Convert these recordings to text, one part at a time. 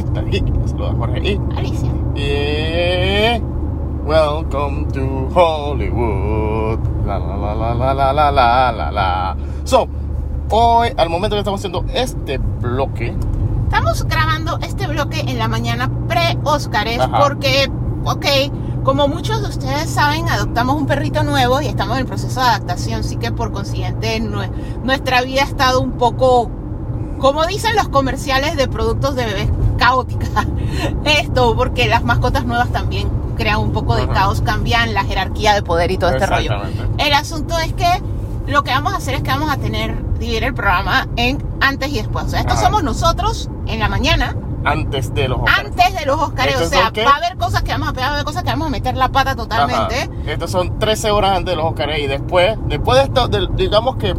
ruta geek. Les saluda Jorge y... Alicia. y... Welcome to Hollywood. La la la la la la la la la la. So, hoy, al momento que estamos haciendo este bloque, Estamos grabando este bloque en la mañana pre-Óscares porque, ok, como muchos de ustedes saben, adoptamos un perrito nuevo y estamos en el proceso de adaptación, así que por consiguiente nue- nuestra vida ha estado un poco, como dicen los comerciales de productos de bebés, caótica. Esto, porque las mascotas nuevas también crean un poco de Ajá. caos, cambian la jerarquía de poder y todo este rollo. El asunto es que lo que vamos a hacer es que vamos a tener, dividir el programa en antes y después. O sea, esto Ajá. somos nosotros en la mañana, antes de los Oscars. antes de los Oscars. O Estos sea, va a haber cosas que vamos a pegar, va a haber cosas que vamos a meter la pata totalmente. Ajá. Estos son 13 horas antes de los Oscars y después, después de esto, del- digamos que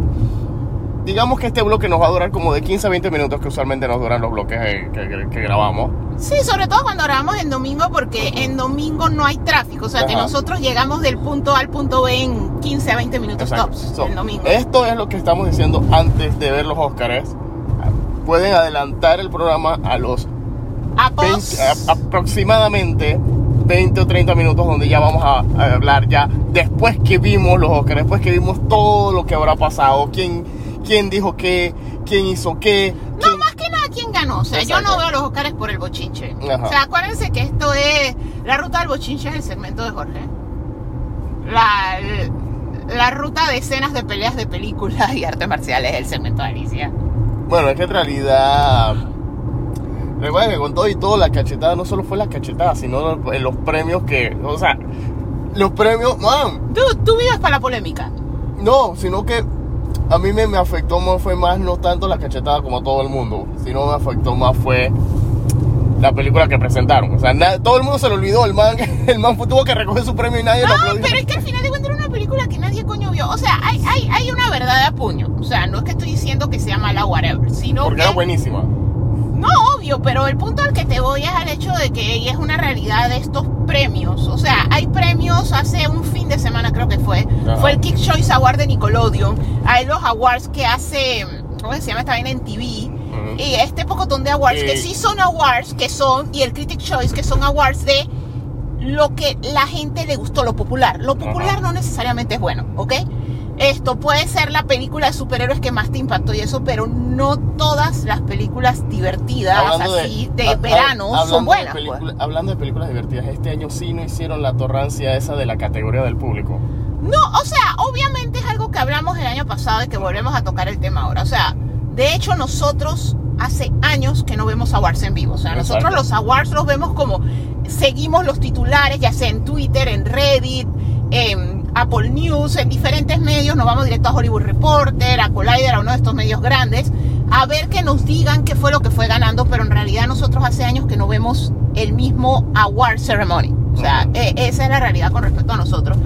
digamos que este bloque nos va a durar como de 15 a 20 minutos que usualmente nos duran los bloques eh, que, que- que grabamos. Sí, sobre todo cuando grabamos en domingo, porque en domingo no hay tráfico. O sea, que Ajá. nosotros llegamos del punto A al punto B en 15 a 20 minutos tops So, el domingo. esto es lo que estamos diciendo antes de ver los Oscars. Pueden adelantar el programa a los a 20 pos- a- aproximadamente 20 o 30 minutos donde ya vamos a, a hablar ya después que vimos los Oscars, después que vimos todo lo que habrá pasado, quién, quién dijo qué, quién hizo qué, No, quién- más que nada, ¿quién ganó? O sea, yo no veo los Oscars por el bochinche. Ajá. O sea, acuérdense que esto es. La ruta del bochinche es el segmento de Jorge. La, la ruta de escenas de peleas de películas y artes marciales es el segmento de Alicia. Bueno, es que en realidad. Recuerda que con todo y todo, la cachetada no solo fue la cachetada, sino los, los premios que. O sea, los premios. Man, Tú, tú vives para la polémica. no, sino que a mí me, me afectó más, fue más no tanto la cachetada como a todo el mundo, sino me afectó más fue la película que presentaron. O sea, na- todo el mundo se lo olvidó, el man, el man tuvo que recoger su premio y nadie lo No, aplaudió. pero es que al final de cuentas era una película que nadie coño vio. O sea, hay, hay, hay una verdad de puño. O sea, no es que estoy diciendo que sea mala whatever, sino Porque que. era buenísima. No, obvio, pero el punto al que te voy es al hecho de que es una realidad de estos premios. O sea, hay premios hace un fin de semana, creo que fue. Ajá. Fue el Kick Choice Award de Nickelodeon. Hay los awards que hace, ¿cómo se llama? Está bien en TV. Y este pocotón de awards Eh. que sí son awards, que son, y el Critic Choice, que son awards de lo que la gente le gustó, lo popular. Lo popular Ajá. no necesariamente es bueno, ¿ok? Esto puede ser la película de superhéroes que más te impactó y eso, pero no todas las películas divertidas, así, de, ha- verano, son de buenas. película- pues. Hablando de películas divertidas, este año sí no hicieron la torrancia esa de la categoría del público. No, o sea, obviamente es algo que hablamos el año pasado y que volvemos a tocar el tema ahora. O sea, de hecho nosotros hace años que no vemos awards en vivo. O sea, nosotros los awards los vemos como seguimos los titulares, ya sea en Twitter, en Reddit, en Apple News, en diferentes medios. Nos vamos directo a Hollywood Reporter, a Collider, a uno de estos medios grandes, a ver que nos digan qué fue lo que fue ganando. Pero en realidad nosotros hace años que no vemos el mismo award ceremony. O sea, eh, esa es la realidad con respecto a nosotros.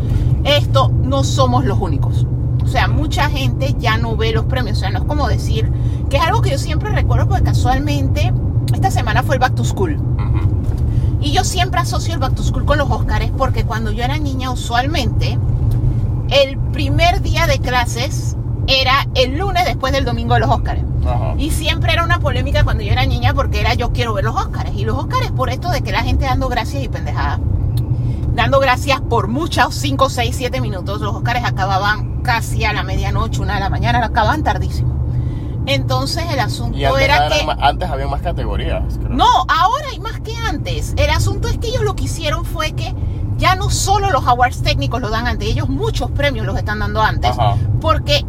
Esto no somos los únicos. O sea, mucha gente ya no ve los premios. O sea, no es como decir que es algo que yo siempre recuerdo porque casualmente esta semana fue el Back to School. Y yo siempre asocio el Back to School con los Oscars porque cuando yo era niña usualmente el primer día de clases era el lunes después del domingo de los. Ajá. Y siempre era una polémica cuando yo era niña porque era yo quiero ver los Oscars. Y los Oscars por esto de que la gente dando gracias y pendejadas. Dando gracias por muchos 5, 6, 7 minutos. Los Oscars acababan casi a la medianoche, una de la mañana, acababan tardísimo. Entonces el asunto Y antes, era que... antes había más categorías. creo. No, ahora hay más que antes. El asunto es que ellos lo que hicieron fue que ya no solo los awards técnicos lo dan antes, ellos muchos premios los están dando antes. Ajá. Porque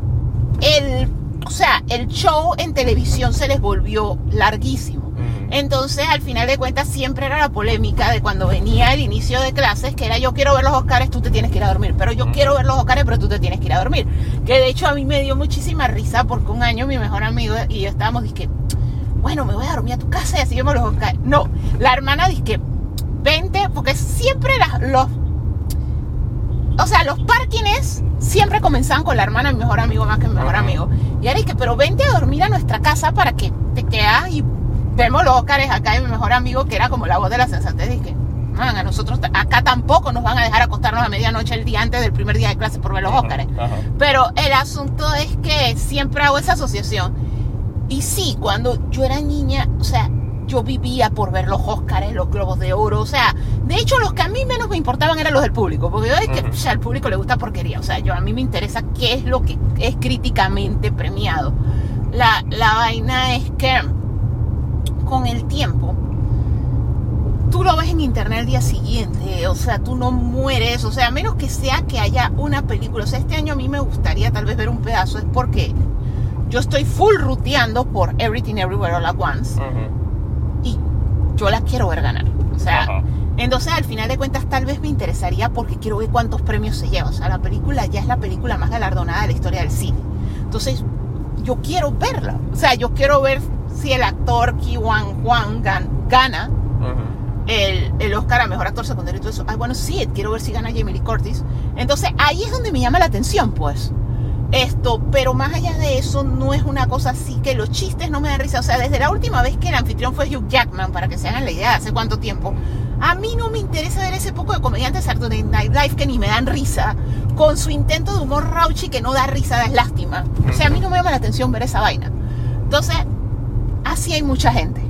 el, o sea, el show en televisión se les volvió larguísimo. Entonces, al final de cuentas, siempre era la polémica de cuando venía el inicio de clases, que era yo quiero ver los Oscars, tú te tienes que ir a dormir. Pero yo quiero ver los Oscars, pero tú te tienes que ir a dormir. Que de hecho a mí me dio muchísima risa porque un año mi mejor amigo y yo estábamos, dizque, bueno, me voy a dormir a tu casa y así vemos los Oscars. No, la hermana dice porque siempre las- los, o sea, los parkings siempre comenzaban con la hermana mi mejor amigo más que mi mejor amigo. Y ahora que, pero vente a dormir a nuestra casa para que te quedas y vemos los Óscares acá de mi mejor amigo, que era como la voz de la sensatez. Que, man, a nosotros acá tampoco nos van a dejar acostarnos a medianoche el día antes del primer día de clase por ver los Óscares. Pero el asunto es que siempre hago esa asociación. Y sí, cuando yo era niña, o sea, yo vivía por ver los Óscares, los Globos de Oro. O sea, de hecho, los que a mí menos me importaban eran los del público. Porque yo es que Ujú. o sea, al público le gusta porquería. O sea, yo a mí me interesa qué es lo que es críticamente premiado. La, la vaina es que con el tiempo tú lo ves en internet el día siguiente, o sea, tú no mueres, o sea, a menos que sea que haya una película, o sea, este año a mí me gustaría tal vez ver un pedazo, es porque yo estoy full ruteando por Everything Everywhere All At Once Ujú. Yo la quiero ver ganar, o sea, Ajá. entonces al final de cuentas tal vez me interesaría porque quiero ver cuántos premios se lleva, o sea, la película ya es la película más galardonada de la historia del cine, entonces yo quiero verla, o sea, yo quiero ver si el actor Ki Wan Juan gana el, el Oscar a Mejor Actor Secundario y todo eso. Ay, bueno, sí, quiero ver si gana Jamie Lee Curtis. Entonces, ahí es donde me llama la atención, pues. Esto, pero más allá de eso, no es una cosa así que los chistes no me dan risa. O sea, desde la última vez que el anfitrión fue Hugh Jackman, para que se hagan la idea de hace cuánto tiempo, a mí no me interesa ver ese poco de comediantes de Night Live que ni me dan risa, con su intento de humor rauchi que no da risa, da lástima. O sea, a mí no me llama la atención ver esa vaina. Entonces, así hay mucha gente.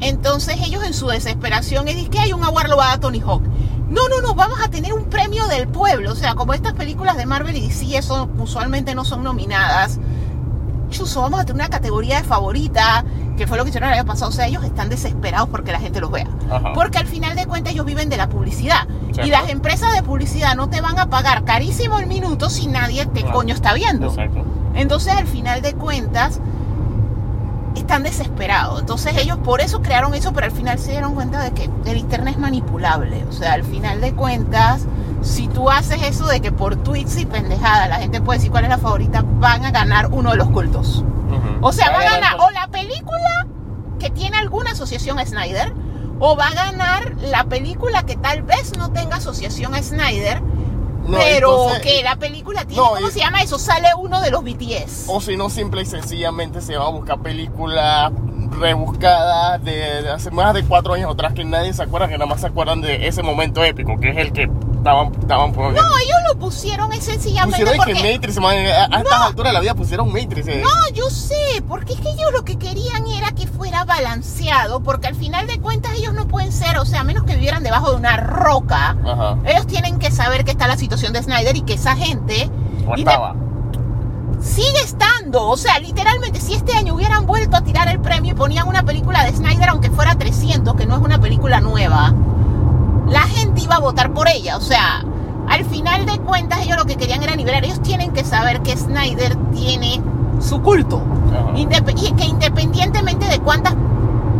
Entonces ellos en su desesperación es que hay un award lo va a Tony Hawk. No, no, no, vamos a tener un premio del pueblo. O sea, como estas películas de Marvel y DC eso usualmente no son nominadas. Chuso, vamos a tener una categoría de favorita, que fue lo que hicieron el año pasado. O sea, ellos están desesperados porque la gente los vea. Ajá. Porque al final de cuentas ellos viven de la publicidad. Y las empresas de publicidad no te van a pagar carísimo el minuto si nadie te coño está viendo. Exacto. Entonces, al final de cuentas, están desesperados. Entonces, ellos por eso crearon eso, pero al final se dieron cuenta de que el Internet es manipulable. O sea, al final de cuentas, si tú haces eso de que por tweets y pendejadas la gente puede decir cuál es la favorita, van a ganar uno de los cultos. O sea, va a ganar o la película que tiene alguna asociación a Snyder, o va a ganar la película que tal vez no tenga asociación a Snyder, No, pero entonces- que la película tiene, No, ¿cómo y- se llama eso? Sale uno de los BTS. O si no, simple y sencillamente se va a buscar películas rebuscadas de, de hace más de cuatro años atrás que nadie se acuerda, que nada más se acuerdan de ese momento épico, que es el que estaban, estaban poniendo. No, ellos lo pusieron es sencillamente pusieron porque... que Matrix, man, a, a estas alturas de la vida pusieron Matrix. eh. No, yo sé, porque es que ellos lo que querían era que fuera balanceado, porque al final de cuentas ellos no pueden ser, o sea, a menos que vivieran debajo de una roca, Ajá. ellos tienen que saber que está la situación de Snyder y que esa gente estaba. sigue estando. O sea, literalmente, si este año hubieran vuelto a tirar el premio y ponían una película de Snyder, aunque fuera 300, que no es una película nueva, la gente iba a votar por ella. O sea, al final de cuentas, ellos lo que querían era nivelar. Ellos tienen que saber que Snyder tiene su culto. Indep- y que independientemente de cuántas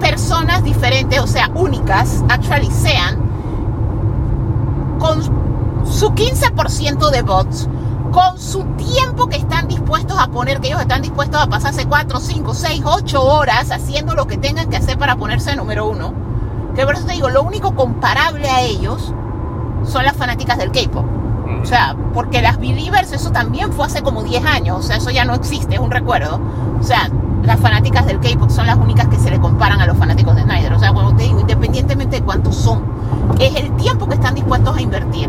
personas diferentes, o sea, únicas, actually sean, con su 15% de votos, con su tiempo que están dispuestos a poner, que ellos están dispuestos a pasarse 4, 5, 6, 8 horas haciendo lo que tengan que hacer para ponerse número uno. Que por eso te digo, lo único comparable a ellos son las fanáticas del K-pop. O sea, porque las Believers, eso también fue hace como 10 años, o sea, eso ya no existe, es un recuerdo. O sea, las fanáticas del K-pop son las únicas que se le comparan a los fanáticos de Snyder. O sea, cuando te digo, independientemente de cuántos son, es el tiempo que están dispuestos a invertir,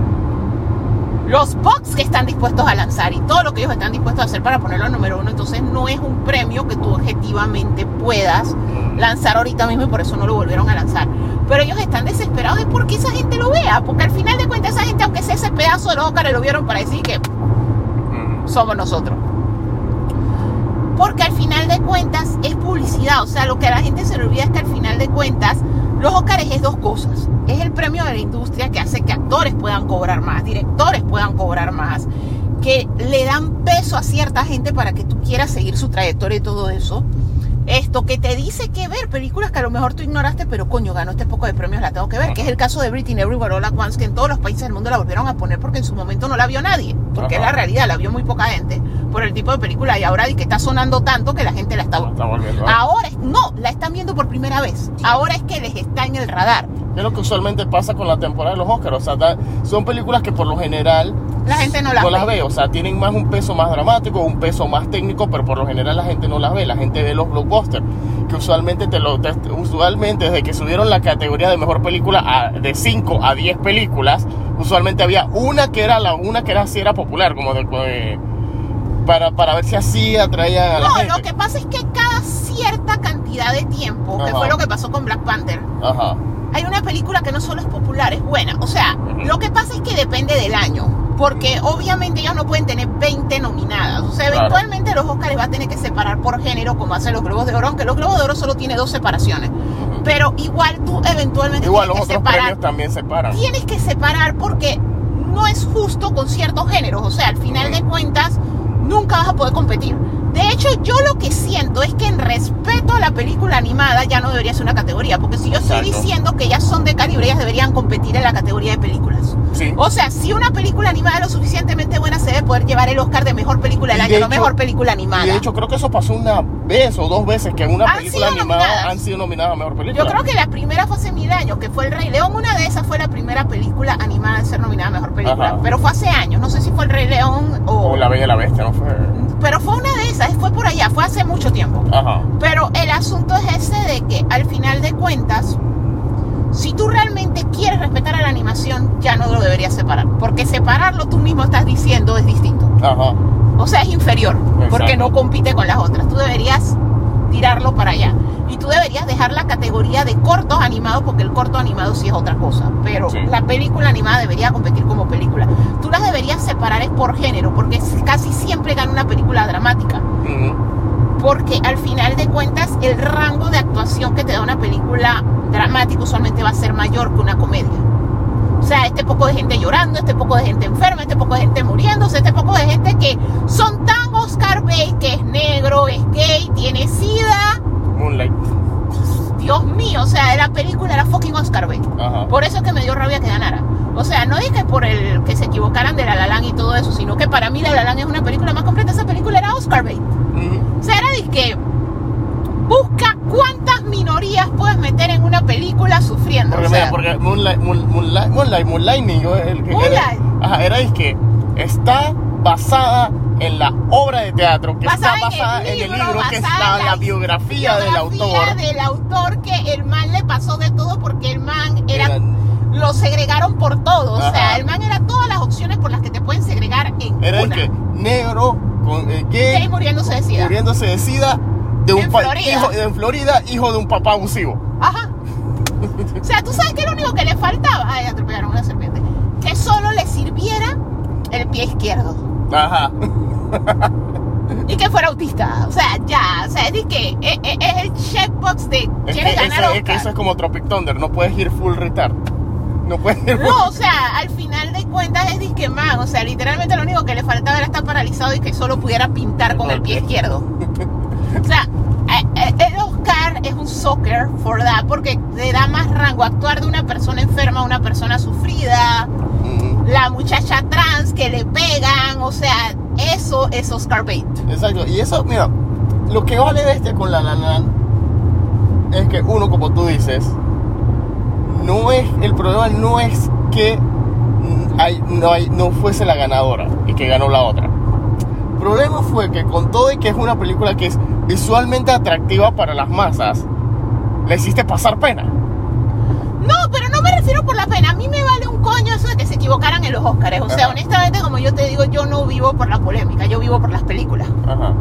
los box que están dispuestos a lanzar y todo lo que ellos están dispuestos a hacer para ponerlo en número uno. Entonces, no es un premio que tú objetivamente puedas lanzar ahorita mismo y por eso no lo volvieron a lanzar. Pero ellos están desesperados de porque esa gente lo vea, porque al final de cuentas esa gente, aunque sea ese pedazo de los Óscar, lo vieron para decir que Ujú. somos nosotros. Porque al final de cuentas es publicidad, o sea, lo que a la gente se le olvida es que al final de cuentas los Óscares es dos cosas. Es el premio de la industria que hace que actores puedan cobrar más, directores puedan cobrar más, que le dan peso a cierta gente para que tú quieras seguir su trayectoria y todo eso. Esto que te dice que ver películas que a lo mejor tú ignoraste, pero coño, ganó este poco de premios, la tengo que ver, que es el caso de Everything Everywhere All At Once, que en todos los países del mundo la volvieron a poner porque en su momento no la vio nadie, porque es la realidad, la vio muy poca gente por el tipo de película y ahora di que está sonando tanto que la gente la está... Está volviendo. Ahora, no, la están viendo por primera vez. Ahora es que les está en el radar. Es lo que usualmente pasa con la temporada de los Oscars. O sea, da- son películas que por lo general La gente no las no las ve. ve. O sea, tienen más un peso más dramático, un peso más técnico, pero por lo general la gente no las ve. La gente ve los blockbusters. Que usualmente te lo te- usualmente desde que subieron la categoría de mejor película a- de 5 a 10 películas, usualmente había una que era la una que era así era popular, como de, de- para, para ver si así atraía a la No, gente. lo que pasa es que cada cierta cantidad de tiempo, que fue lo que pasó con Black Panther, Ajá. hay una película que no solo es popular, es buena. O sea, lo que pasa es que depende del año. Porque obviamente ellos no pueden tener 20 nominadas. O sea, Claro. eventualmente los Oscars va a tener que separar por género, como hacen los Globos de Oro, aunque los Globos de Oro solo tiene dos separaciones. Pero igual tú eventualmente Igual los tienes que otros separar. premios también se paran. Tienes que separar porque no es justo con ciertos géneros. O sea, al final de cuentas, nunca vas a poder competir. De hecho, yo lo que siento es que en respeto a la película animada ya no debería ser una categoría. Porque si yo estoy Exacto. diciendo que ellas son de calibre, ellas deberían competir en la categoría de películas. Sí. O sea, si una película animada es lo suficientemente buena, se debe poder llevar el Oscar de mejor película del año, de no hecho- mejor película animada. Y de hecho creo que eso pasó una vez o dos veces que en una película animada nominadas. han sido nominadas a mejor película. Yo creo que la primera fue hace mil años, que fue El Rey León. Una de esas fue la primera película animada en ser nominada a mejor película. Ajá. Pero fue hace años. No sé si fue El Rey León o. O La Bella y la Bestia, ¿no fue? Pero fue una de esas, fue por allá, fue hace mucho tiempo. Ajá. Pero el asunto es ese de que al final de cuentas, si tú realmente quieres respetar a la animación, ya no lo deberías separar. Porque separarlo tú mismo estás diciendo es distinto. Ajá. O sea, es inferior, porque no compite con las otras. Tú deberías tirarlo para allá. Y tú deberías dejar la categoría de cortos animados, porque el corto animado sí es otra cosa. Pero Sí. la película animada debería competir como película. Tú las deberías separar es por género, porque casi siempre gana una película dramática. Porque al final de cuentas, el rango de actuación que te da una película dramática usualmente va a ser mayor que una comedia. O sea, este poco de gente llorando, este poco de gente enferma, este poco de gente muriéndose, este poco de gente que son tan Oscar Bate, que es negro, es gay, tiene sida. Moonlight. Dios mío, o sea, la película era fucking Oscar. Ajá. Por eso es que me dio rabia que ganara. O sea, no dije por el que se equivocaran de La La Land y todo eso, sino que para mí La La Land es una película más completa. Esa película era Oscar Bate. Ujú. O sea, era de que busca cuántas minorías puedes meter en una película sufriendo. Porque, o sea, mira, porque Moonlight, Moon- Moonlight, Moonlight, Moonlightning, yo, el que Moonlight. Era, ajá, era es que está basada en la obra de teatro, que basada está basada en el libro, que es basada la, en la biografía, del autor. del autor que el man le pasó de todo porque el man era Eran- lo segregaron por todo. O sea, Ajá. el man era todas las opciones por las que te pueden segregar en Era el una. que negro, con, eh, gay, Gay muriéndose de sida. muriéndose de sida, de un En Florida. hijo en Florida, hijo de un papá abusivo. Ajá. O sea, tú sabes que lo único que le faltaba, ay, atropellaron una serpiente, que solo le sirviera el pie izquierdo. Ajá. y que fuera autista. O sea, ya, o sea, es de que es, es- es el checkbox de Es que, ganar eso, es que eso es como Tropic Thunder, no puedes ir full retard. No puedes ir full No, o sea, al final de cuentas es disque man, o sea, literalmente lo único que le faltaba era estar paralizado y que solo pudiera pintar con el pie izquierdo. O sea, eh, eh, el Oscar es un soccer for that porque le da más rango actuar de una persona enferma a una persona sufrida, la muchacha trans que le pegan, o sea, eso es Oscar Bate. Exacto, y eso, mira, lo que vale de este con la La Land es que uno, como tú dices, no es, el problema no es que hay, no, hay, no fuese la ganadora y que ganó la otra. El problema fue que con todo y que es una película que es visualmente atractiva para las masas, le hiciste pasar pena. No, pero no me refiero por la pena. A mí me vale un coño eso de que se equivocaran en los Oscars. O sea, honestamente, como yo te digo, yo no vivo por la polémica, yo vivo por las películas. Ajá.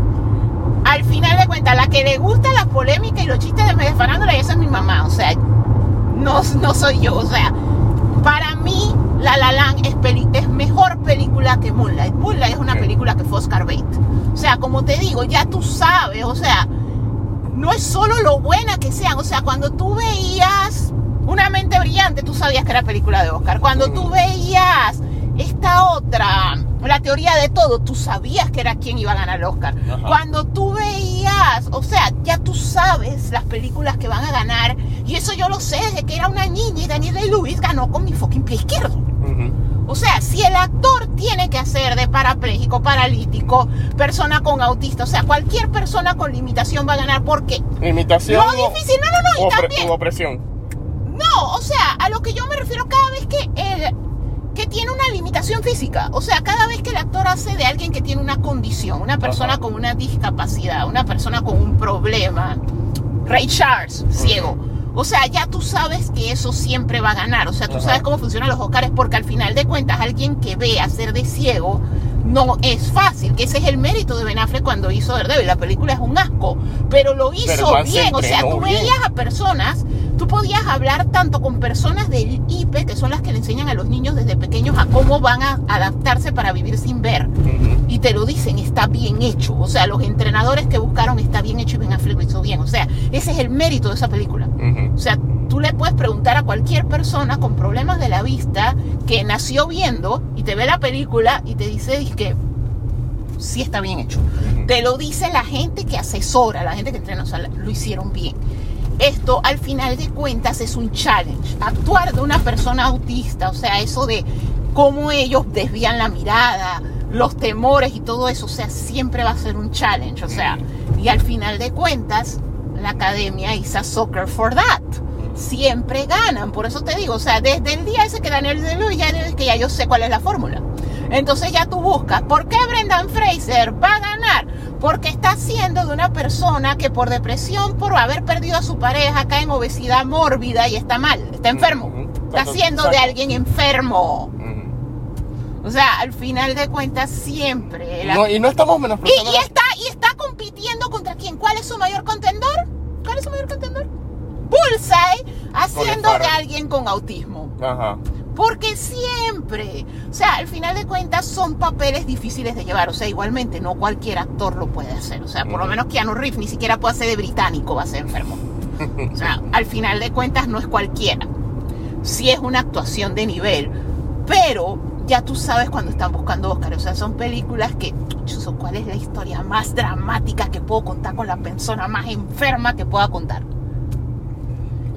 Al final de cuentas, la que le gusta la polémica y los chistes de medio farándula, esa es mi mamá. O sea, no, no soy yo. O sea, para mí, La La Land es, peli- es mejor película que Moonlight. Moonlight es una película que fue Oscar Bate. O sea, como te digo, ya tú sabes, o sea, no es solo lo buena que sean. O sea, cuando tú veías Una mente brillante, tú sabías que era película de Oscar. Cuando tú veías esta otra, la teoría de todo, tú sabías que era quien iba a ganar el Oscar. Ajá. Cuando tú veías, o sea, ya tú sabes las películas que van a ganar. Y eso yo lo sé desde que era una niña y Daniel Day-Lewis ganó con mi fucking pie izquierdo. O sea, si el actor tiene que hacer de parapléjico, paralítico, persona con autista, o sea, cualquier persona con limitación va a ganar porque Imitación lo o- difícil, no, no, no, o y también, opresión. no, o sea, a lo que yo me refiero cada vez que el, que tiene una limitación física. O sea, cada vez que el actor hace de alguien que tiene una condición, una persona Ajá. con una discapacidad, una persona con un problema. Ray Charles, ciego. O sea, ya tú sabes que eso siempre va a ganar. O sea, tú Ajá. sabes cómo funcionan los Oscars porque al final de cuentas alguien que ve hacer de ciego no es fácil. Que ese es el mérito de Ben Affleck cuando hizo Daredevil. La película es un asco, pero lo hizo Pero man se bien. O sea, tú bien. veías a personas, tú podías hablar tanto con personas del IPE, que son las que le enseñan a los niños desde pequeños a cómo van a adaptarse para vivir sin ver. Y te lo dicen, está bien hecho. O sea, los entrenadores que buscaron está bien hecho y Ben Affleck lo hizo bien. O sea, ese es el mérito de esa película. O sea, tú le puedes preguntar a cualquier persona con problemas de la vista que nació viendo y te ve la película y te dice que sí está bien hecho. Te lo dice la gente que asesora, la gente que entrena, o sea, lo hicieron bien. Esto al final de cuentas es un challenge. Actuar de una persona autista, o sea, eso de cómo ellos desvían la mirada, los temores y todo eso, o sea, siempre va a ser un challenge. O sea, y al final de cuentas, la academia hizo soccer for that. Siempre ganan, por eso te digo, o sea, desde el día ese que Daniel de Lewis, ya que ya yo sé cuál es la fórmula. Entonces ya tú buscas, ¿por qué Brendan Fraser va a ganar? Porque está haciendo de una persona que por depresión, por haber perdido a su pareja, cae en obesidad mórbida y está mal, está enfermo. Está haciendo de alguien enfermo. O sea, al final de cuentas siempre... la- No, y no estamos y, menospreciando. y está, y está compitiendo contra quién. ¿Cuál es su mayor contendor? ¿Cuál es su mayor contendor? Bullseye haciendo de alguien con autismo. Ajá. Porque siempre, o sea, al final de cuentas son papeles difíciles de llevar. O sea, igualmente no cualquier actor lo puede hacer. O sea, por lo menos Keanu Reeves ni siquiera puede hacer de británico, va a ser enfermo. O sea, al final de cuentas no es cualquiera. Sí es una actuación de nivel, pero ya tú sabes cuando están buscando Oscar. O sea, son películas que, ¿cuál es la historia más dramática que puedo contar con la persona más enferma que pueda contar?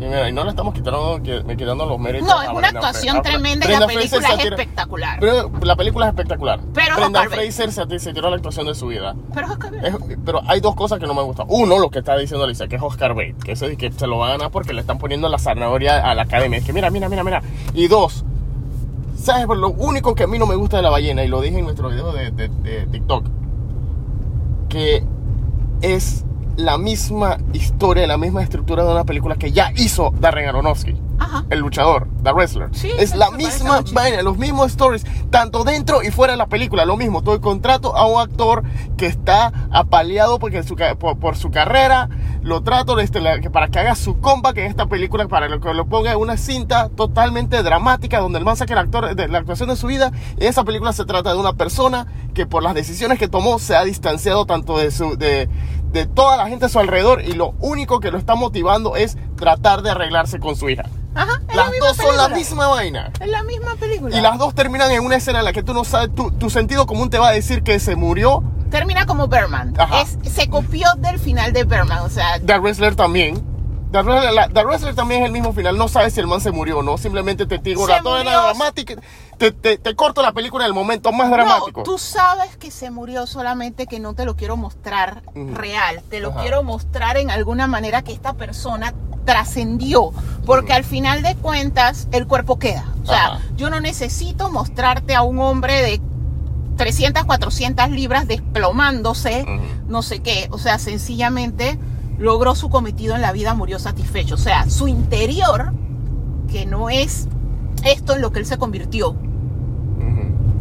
Y mira, y no le estamos quitando, que- quitando los méritos. No, es una actuación Fraser. tremenda y la Fraser película es tira- espectacular. Pero la película es espectacular. Pero Bates. Fraser se, se tiró la actuación de su vida. Pero Oscar Es- pero hay dos cosas que no me gustan. Uno, lo que está diciendo Alicia, que es Oscar Bates, que eso es que se lo va a ganar porque le están poniendo la zanahoria a la academia. Es que mira, mira, mira, mira. Y dos, ¿sabes? Lo único que a mí no me gusta de la ballena, y lo dije en nuestro video de, de- de TikTok, que es la misma historia, la misma estructura de una película que ya hizo Darren Aronofsky Ajá. el luchador, The Wrestler. Sí, es la misma vaina, los mismos stories, tanto dentro y fuera de la película, lo mismo. Todo el contrato a un actor que está apaleado porque su por, por su carrera, lo trato este, la- que para que haga su comeback en esta película, para que lo ponga en una cinta totalmente dramática, donde el man saque el actor de la actuación de su vida. Y esa película se trata de una persona que por las decisiones que tomó se ha distanciado tanto de su de, de toda la gente a su alrededor y lo único que lo está motivando es tratar de arreglarse con su hija. Ajá. Las la misma dos son la película. misma vaina. Es la misma película. Y las dos terminan en una escena en la que tú no sabes, tu, tu sentido común te va a decir que se murió. Termina como Berman. Ajá. Es, se copió del final de Berman. O sea, The Wrestler también. The Wrestler, la- The Wrestler también es el mismo final. No sabes si el man se murió o no. Simplemente te digo la toda la dramática. Te, te, te corto la película en el momento más dramático. No, tú sabes que se murió solamente que no te lo quiero mostrar real. Te lo Ajá. quiero mostrar en alguna manera que esta persona trascendió. Porque al final de cuentas, el cuerpo queda. O sea, Ajá. yo no necesito mostrarte a un hombre de 300, 400 libras desplomándose, no sé qué. O sea, sencillamente logró su cometido en la vida, murió satisfecho. O sea, su interior, que no es esto en lo que él se convirtió,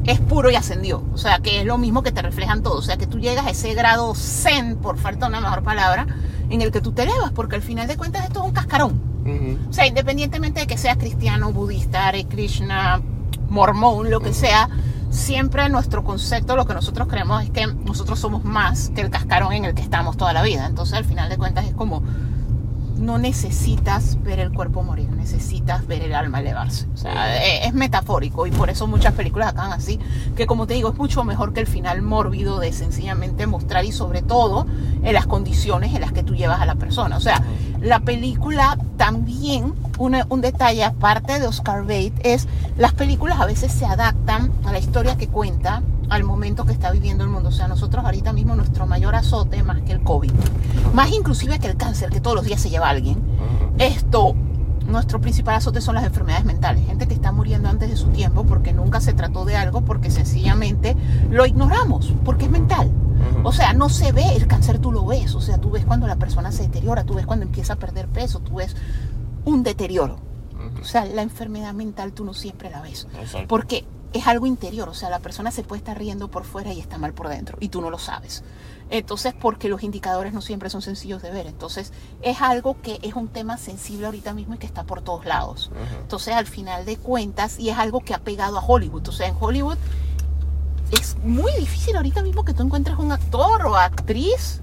es puro y ascendió. O sea, que es lo mismo que te reflejan todos. O sea, que tú llegas a ese grado zen, por falta de una mejor palabra, en el que tú te elevas, porque al final de cuentas esto es un cascarón. O sea, independientemente de que seas cristiano, budista, Hare Krishna, mormón, lo que sea, siempre nuestro concepto, lo que nosotros creemos es que nosotros somos más que el cascarón en el que estamos toda la vida. Entonces, al final de cuentas, es como no necesitas ver el cuerpo morir, necesitas ver el alma elevarse. O sea, e- es metafórico y por eso muchas películas acaban así, que como te digo, es mucho mejor que el final mórbido de sencillamente mostrar y sobre todo en las condiciones en las que tú llevas a la persona. O sea, la película también, una- un detalle aparte de Oscar Bates, es las películas a veces se adaptan a la historia que cuenta al momento que está viviendo el mundo. O sea, nosotros ahorita mismo nuestro mayor azote más que el COVID, más inclusive que el cáncer que todos los días se lleva a alguien, esto, nuestro principal azote son las enfermedades mentales. Gente que está muriendo antes de su tiempo porque nunca se trató de algo, porque sencillamente lo ignoramos, porque es mental. O sea, no se ve, el cáncer tú lo ves. O sea, tú ves cuando la persona se deteriora, tú ves cuando empieza a perder peso, tú ves un deterioro. O sea, la enfermedad mental tú no siempre la ves. Exacto. Porque es algo interior, o sea, la persona se puede estar riendo por fuera y está mal por dentro, y tú no lo sabes. Entonces, porque los indicadores no siempre son sencillos de ver. Entonces, es algo que es un tema sensible ahorita mismo y que está por todos lados. Ujú. Entonces, al final de cuentas, y es algo que ha pegado a Hollywood. O sea, en Hollywood es muy difícil ahorita mismo que tú encuentres un actor o actriz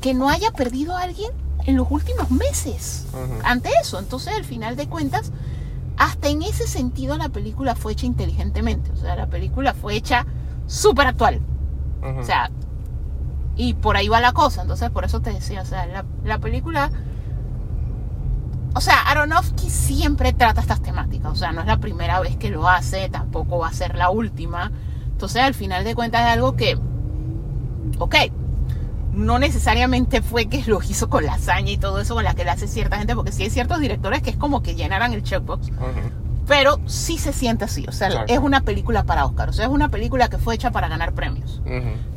que no haya perdido a alguien en los últimos meses ante eso. Entonces, al final de cuentas, hasta en ese sentido la película fue hecha inteligentemente. O sea, la película fue hecha súper actual. O sea, y por ahí va la cosa. Entonces, por eso te decía, o sea, la, la película... O sea, Aronofsky siempre trata estas temáticas. O sea, no es la primera vez que lo hace, tampoco va a ser la última. Entonces, al final de cuentas, es algo que... Ok, no necesariamente fue que lo hizo con lasaña y todo eso con la que le hace cierta gente, porque sí hay ciertos directores que es como que llenaran el checkbox, Ujú. Pero sí se siente así, o sea, Exacto. es una película para Oscar, o sea, es una película que fue hecha para ganar premios.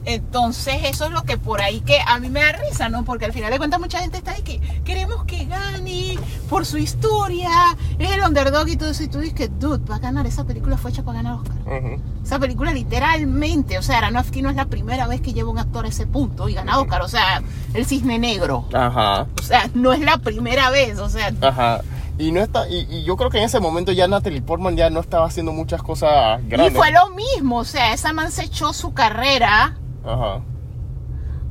Entonces, eso es lo que por ahí que a mí me da risa, ¿no? Porque al final de cuentas mucha gente está de que queremos que gane por su historia, es el underdog y todo eso, y tú dices que, dude, va a ganar, esa película fue hecha para ganar Oscar. Esa película literalmente, o sea, Aronofsky no es la primera vez que lleva un actor a ese punto y gana Oscar, o sea, el cisne negro. Ajá. O sea, no es la primera vez, o sea, Ajá. Y no está, y, y yo creo que en ese momento ya Natalie Portman ya no estaba haciendo muchas cosas grandes. y fue lo mismo, o sea, esa man se echó su carrera Ajá.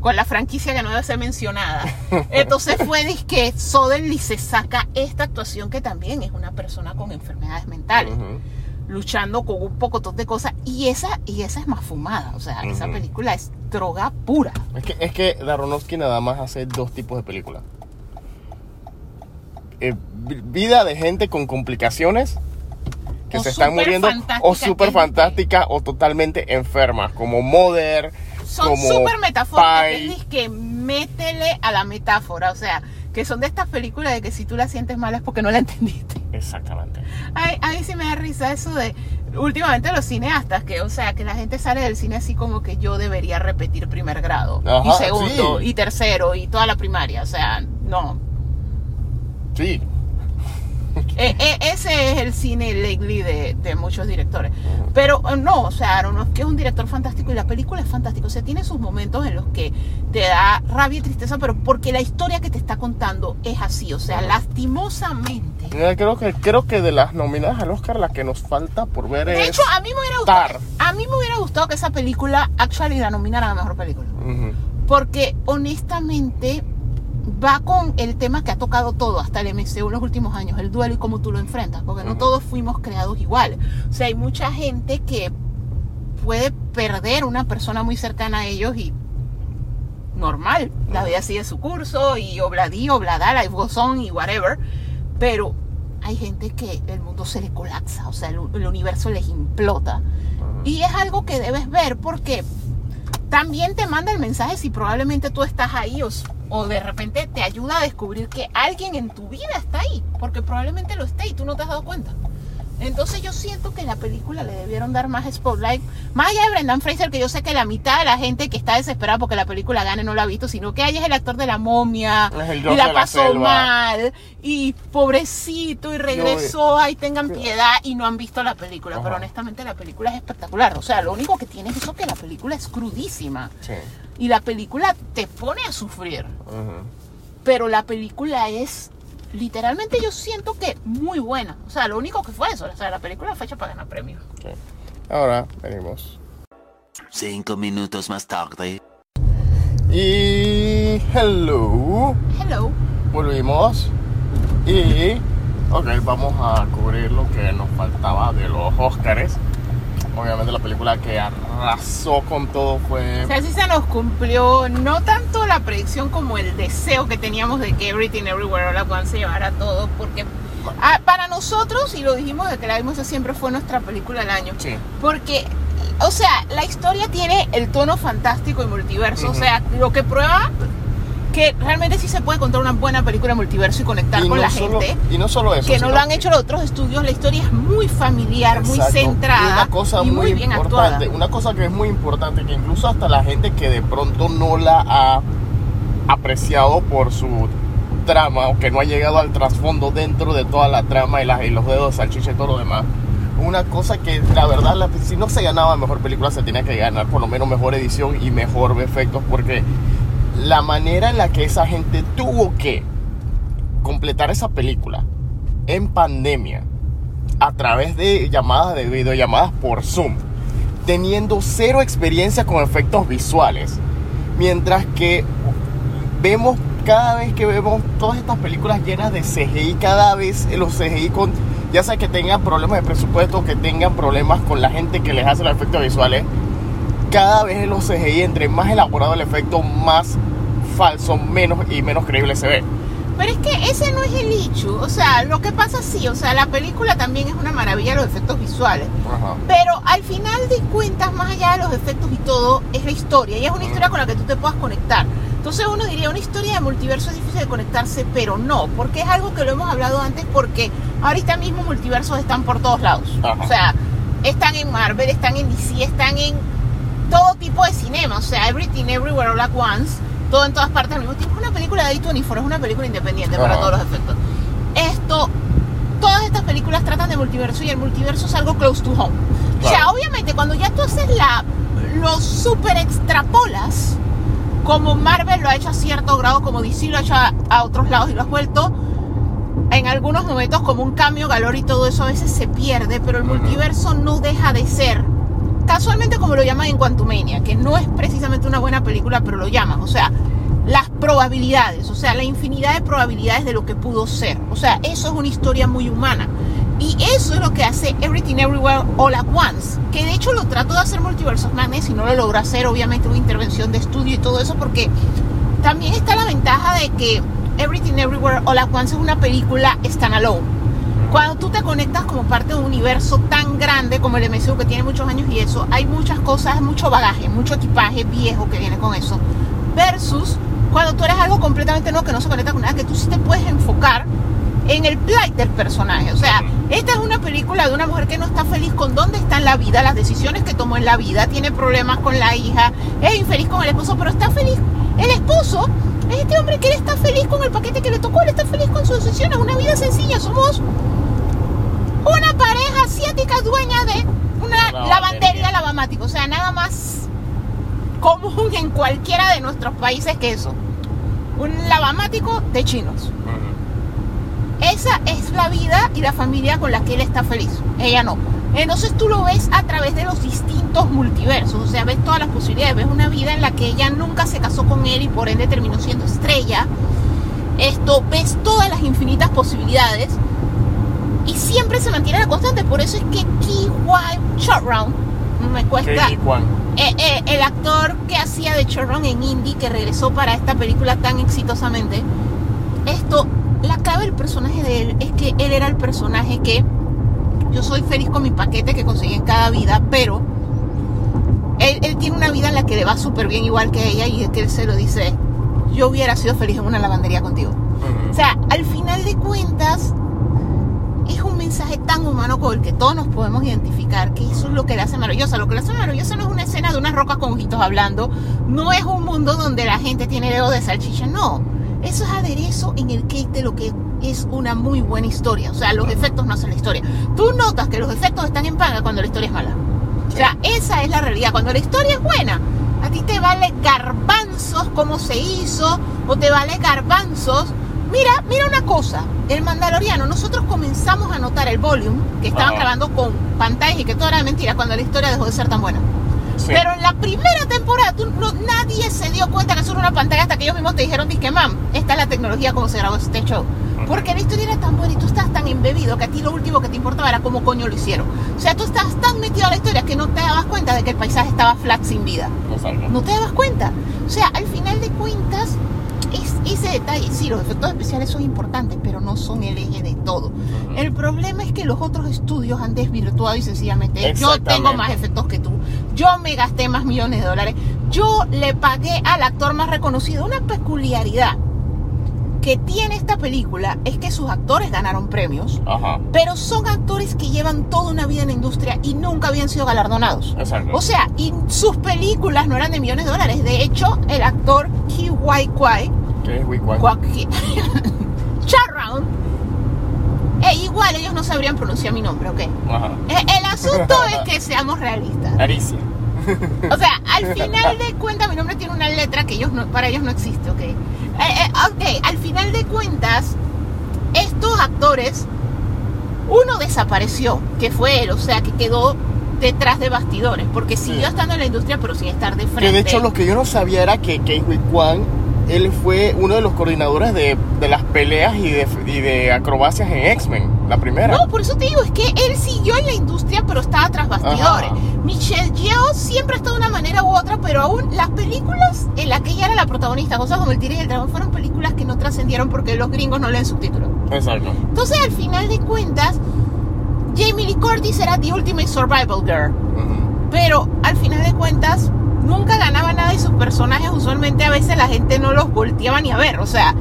con la franquicia que no debe ser mencionada. Entonces fue que Soderly se saca esta actuación que también es una persona con enfermedades mentales, luchando con un poco de cosas y esa y esa es más fumada, o sea, esa película es droga pura. Es que, es que Daronofsky nada más hace dos tipos de películas. Eh, vi- vida de gente con complicaciones que O se están muriendo o súper fantástica o totalmente enfermas, como Mother, son súper metafóricas. Que métele a la metáfora. O sea, que son de estas películas de que si tú la sientes mal es porque no la entendiste. Exactamente. Ay, a mí sí me da risa eso de últimamente los cineastas, que o sea, que la gente sale del cine así como que yo debería repetir primer grado, y segundo, sí. y tercero, y toda la primaria. O sea, no. Sí. E- e- ese es el cine lately de, de muchos directores. Pero eh, no, o sea, Aronofsky es un director fantástico y la película es fantástica. O sea, tiene sus momentos en los que te da rabia y tristeza, pero porque la historia que te está contando es así. O sea, lastimosamente. Creo que, creo que de las nominadas al Oscar, la que nos falta por ver De es. hecho, a mí me hubiera gustado. A mí me hubiera gustado que esa película actually la nominaran a mejor película. Porque honestamente va con el tema que ha tocado todo hasta el MCU en los últimos años, el duelo y cómo tú lo enfrentas, porque no todos fuimos creados igual. O sea, hay mucha gente que puede perder una persona muy cercana a ellos y normal, la vida sigue su curso y obladí, oblada, life goes on y whatever, pero hay gente que el mundo se le colapsa, o sea, el, el universo les implota. Y es algo que debes ver porque también te manda el mensaje si probablemente tú estás ahí o, o de repente te ayuda a descubrir que alguien en tu vida está ahí, porque probablemente lo esté y tú no te has dado cuenta. Entonces yo siento que la película le debieron dar más spotlight, más allá de Brendan Fraser, que yo sé que la mitad de la gente que está desesperada porque la película gane no la ha visto, sino que ella es el actor de la momia y la pasó mal y pobrecito y regresó, ay tengan piedad y no han visto la película, Ajá. pero honestamente la película es espectacular, o sea, lo único que tiene es eso que la película es crudísima. Sí. y la película te pone a sufrir, pero la película es literalmente yo siento que muy buena, o sea, lo único que fue eso, o sea, la película fue hecha para ganar premios. Sí. Ahora venimos. Cinco minutos más tarde. Y. Hello. Hello. Volvimos. Y. Ok, vamos a cubrir lo que nos faltaba de los Oscars. Obviamente la película que arrasó con todo fue. O sea, sí se nos cumplió no tanto la predicción como el deseo que teníamos de que Everything Everywhere All At Once se llevara todo, porque ah, para nosotros, y lo dijimos de que la vimos siempre fue nuestra película del año, Sí. porque, o sea, la historia tiene el tono fantástico y multiverso, o sea, lo que prueba que realmente sí se puede contar una buena película de multiverso y conectar Y con no la solo- gente. Y no solo eso. Que no lo han hecho los otros estudios, la historia es muy familiar, muy Exacto. centrada Y una cosa y muy, muy bien importante, actuada. una cosa que es muy importante, que incluso hasta la gente que de pronto no la ha apreciado por su trama o que no ha llegado al trasfondo dentro de toda la trama y, las- y los dedos, salchicha y todo lo demás. Una cosa que la verdad, la- si no se ganaba mejor película, se tenía que ganar por lo menos mejor edición y mejor efectos, porque la manera en la que esa gente tuvo que completar esa película en pandemia a través de llamadas de videollamadas por Zoom, teniendo cero experiencia con efectos visuales, mientras que vemos cada vez que vemos todas estas películas llenas de CGI, cada vez los CGI con ya sea que tengan problemas de presupuesto, que tengan problemas con la gente que les hace los efectos visuales, cada vez los CGI entre más elaborado el efecto, más falso, menos y menos creíble se ve. Pero es que ese no es el hecho. O sea, lo que pasa sí, o sea, la película también es una maravilla los efectos visuales. Ajá. Pero al final de cuentas, más allá de los efectos y todo, es la historia. Y es una historia con la que tú te puedas conectar. Entonces uno diría, una historia de multiverso es difícil de conectarse, pero no, porque es algo que lo hemos hablado antes, porque ahorita mismo multiversos están por todos lados. Ajá. O sea, están en Marvel, están en DC, están en todo tipo de cinema. O sea, Everything Everywhere All at Once, todo en todas partes al mismo tiempo. Es una película de A24, es una película independiente para Ajá. todos los efectos. Esto, todas estas películas tratan de multiverso y el multiverso es algo close to home. O sea, Claro. obviamente cuando ya tú haces la, los super extrapolas, como Marvel lo ha hecho a cierto grado, como DC lo ha hecho a, a otros lados y lo has vuelto en algunos momentos como un cambio galor y todo eso a veces se pierde, pero el Ujú. multiverso no deja de ser casualmente como lo llaman en Quantumania, que no es precisamente una buena película, pero lo llaman, o sea, las probabilidades, o sea, la infinidad de probabilidades de lo que pudo ser. O sea, eso es una historia muy humana. Y eso es lo que hace Everything Everywhere All at Once. Que de hecho lo trató de hacer Multiverse of Madness y no lo logró hacer. Obviamente una intervención de estudio y todo eso porque también está la ventaja de que Everything Everywhere All at Once es una película standalone. Cuando tú te conectas como parte de un universo tan grande como el MCU que tiene muchos años y eso, hay muchas cosas, mucho bagaje, mucho equipaje viejo que viene con eso. Versus cuando tú eres algo completamente nuevo que no se conecta con nada, que tú sí te puedes enfocar en el plight del personaje. O sea, esta es una película de una mujer que no está feliz con dónde está en la vida, las decisiones que tomó en la vida, tiene problemas con la hija, es infeliz con el esposo, pero está feliz. El esposo es este hombre que él está feliz con el paquete que le tocó, él está feliz con sus decisiones, una vida sencilla. Somos asiática dueña de una Lavandería. lavandería lavamática. O sea, nada más común en cualquiera de nuestros países que eso. Un lavamático de chinos. Esa es la vida y la familia con la que él está feliz. Ella no. Entonces tú lo ves a través de los distintos multiversos. O sea, ves todas las posibilidades. Ves una vida en la que ella nunca se casó con él y por ende terminó siendo estrella. Esto, ves todas las infinitas posibilidades. Y siempre se mantiene la constante. Por eso es que Ki Hwan Round me cuesta. Eh, eh, el actor que hacía de Chorron en Indie, que regresó para esta película tan exitosamente, esto, la clave del personaje de él es que él era el personaje que yo soy feliz con mi paquete que conseguí en cada vida, pero él, él tiene una vida en la que le va súper bien igual que ella y es que él se lo dice, yo hubiera sido feliz en una lavandería contigo. O sea, al final de cuentas, es un mensaje tan humano con el que todos nos podemos identificar, que eso es lo que le hace maravillosa. Lo que le hace maravillosa no es una escena de unas rocas con ojitos hablando, no es un mundo donde la gente tiene dedo de salchicha, no. Eso es aderezo en el cake de lo que es una muy buena historia. O sea, los efectos no hacen la historia. Tú notas que los efectos están en paga cuando la historia es mala. O sea, esa es la realidad. Cuando la historia es buena, a ti te vale garbanzos cómo se hizo, o te vale garbanzos. Mira, mira una cosa, el Mandaloriano, nosotros comenzamos a notar el volume que estaban Ajá. grabando con pantallas y que todo era mentira cuando la historia dejó de ser tan buena. Sí. Pero en la primera temporada tú, no- nadie se dio cuenta que eso era una pantalla hasta que ellos mismos te dijeron, que mam, esta es la tecnología como se grabó este show. Porque la historia era tan buena y tú estás tan embebido que a ti lo último que te importaba era cómo coño lo hicieron. O sea, tú estás tan metido a la historia que no te dabas cuenta de que el paisaje estaba flat sin vida. Exacto. No te dabas cuenta. O sea, al final de cuentas, ese detalle, sí, los efectos especiales son importantes, pero no son el eje de todo. El problema es que los otros estudios han desvirtuado y sencillamente yo tengo más efectos que tú, yo me gasté más millones de dólares, yo le pagué al actor más reconocido. Una peculiaridad que tiene esta película es que sus actores ganaron premios, Ajá. pero son actores que llevan toda una vida en la industria y nunca habían sido galardonados. Exacto. O sea, y sus películas no eran de millones de dólares. De hecho, el actor Ki Wai Kwai, ¿Qué es Charround, e igual ellos no sabrían pronunciar mi nombre, ¿ok? Ajá. Eh, El asunto es que seamos realistas. Aricia. O sea, al final de cuentas, mi nombre tiene una letra que ellos no, para ellos no existe, ¿ok? Eh, eh, ok, al final de cuentas, estos actores, uno desapareció, que fue él, o sea, que quedó detrás de bastidores, porque siguió Sí. estando en la industria, pero sin estar de frente. Que de hecho lo que yo no sabía era que Kei Hui Kwan, él fue uno de los coordinadores de, de las peleas y de, y de acrobacias en X-Men, la primera. No, por eso te digo, es que él siguió en la industria, pero estaba tras bastidores. Ajá. Michelle Yeoh siempre ha estado de una manera u otra, pero aún las películas en las que ella era la protagonista, cosas como El Tigre y el Dragón, fueron películas que no trascendieron porque los gringos no leen subtítulos. Exacto. Entonces, al final de cuentas, Jamie Lee Curtis era The Ultimate Survival Girl, Ujú. pero al final de cuentas nunca ganaba nada y sus personajes usualmente a veces la gente no los volteaba ni a ver, o sea,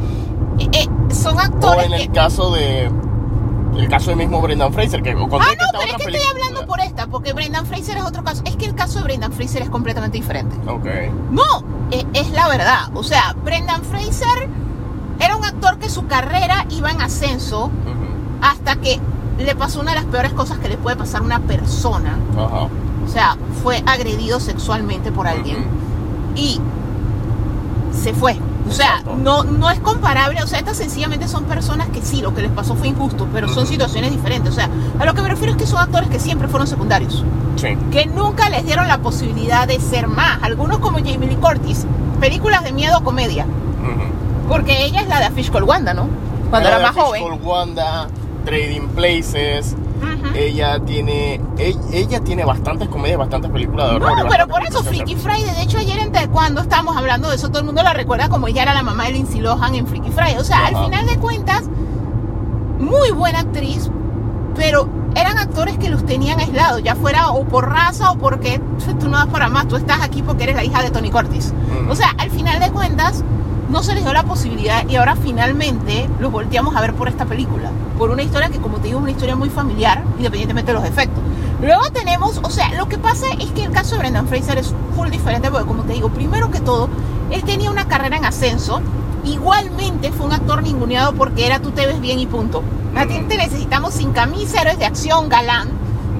eh, eh, son O actores en que... el caso de. El caso de mismo Brendan Fraser, que Ah, no, pero es que estoy hablando por esta, porque Brendan Fraser es otro caso. Es que el caso de Brendan Fraser es completamente diferente. Ok. No, e- es, la verdad. O sea, Brendan Fraser era un actor que su carrera iba en ascenso hasta que le pasó una de las peores cosas que le puede pasar a una persona. Ajá. O sea, fue agredido sexualmente por alguien y se fue. O sea, no, no es comparable. O sea, estas sencillamente son personas que sí, lo que les pasó fue injusto, pero son situaciones diferentes. O sea, a lo que me refiero es que son actores que siempre fueron secundarios. Sí. que nunca les dieron la posibilidad de ser más. Algunos como Jamie Lee Curtis, películas de miedo o comedia, porque ella es la de A Fish Called Wanda, ¿no? Cuando era, de más Fish joven. Called Wanda, Trading Places. Ella tiene. Ella, ella tiene bastantes comedias, bastantes películas de horror. No, pero por eso Freaky Friday, de hecho ayer en cuando estábamos hablando de eso, todo el mundo la recuerda como ella era la mamá de Lindsay Lohan en Freaky Friday. O sea, al final de cuentas, muy buena actriz, pero eran actores que los tenían aislados, ya fuera o por raza o porque tú no das para más, tú estás aquí porque eres la hija de Tony Curtis. O sea, al final de cuentas, no se les dio la posibilidad y ahora finalmente los volteamos a ver por esta película. Por una historia que, como te digo, es una historia muy familiar, independientemente de los efectos. Luego tenemos, o sea, lo que pasa es que el caso de Brendan Fraser es full diferente porque, como te digo, primero que todo, él tenía una carrera en ascenso. Igualmente fue un actor ninguneado porque era tú te ves bien y punto. A ti te necesitamos sin camisa, héroes de acción, galán.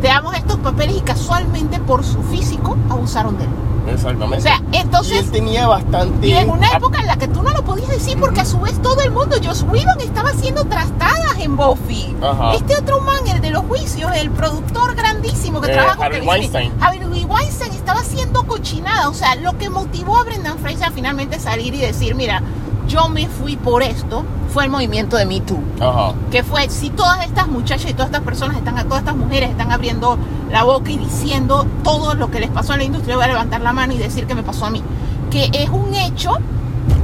Te damos estos papeles y casualmente por su físico abusaron de él. Exactamente. O sea, y entonces... él tenía bastante. Y en una época en la que tú no lo podías decir porque a su vez todo el mundo, Josh Whedon estaba haciendo trastadas en Buffy. Ajá. Este otro man, el de los juicios, el productor grandísimo que Eh, trabaja con Smith, Weinstein. Harvey Weinstein estaba haciendo cochinada. O sea, lo que motivó a Brendan Fraser a finalmente salir y decir, mira, yo me fui por esto, fue el movimiento de Me Too Ajá. que fue si todas estas muchachas y todas estas personas están todas estas mujeres están abriendo la boca y diciendo todo lo que les pasó en la industria voy a levantar la mano y decir que me pasó a mí que es un hecho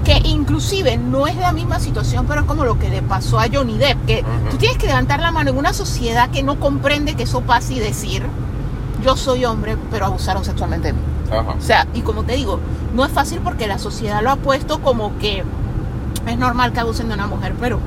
que inclusive no es la misma situación pero es como lo que le pasó a Johnny Depp que tú tienes que levantar la mano en una sociedad que no comprende que eso pase y decir yo soy hombre pero abusaron sexualmente de mí Ajá. o sea, y como te digo, no es fácil porque la sociedad lo ha puesto como que es normal que abusen de una mujer, pero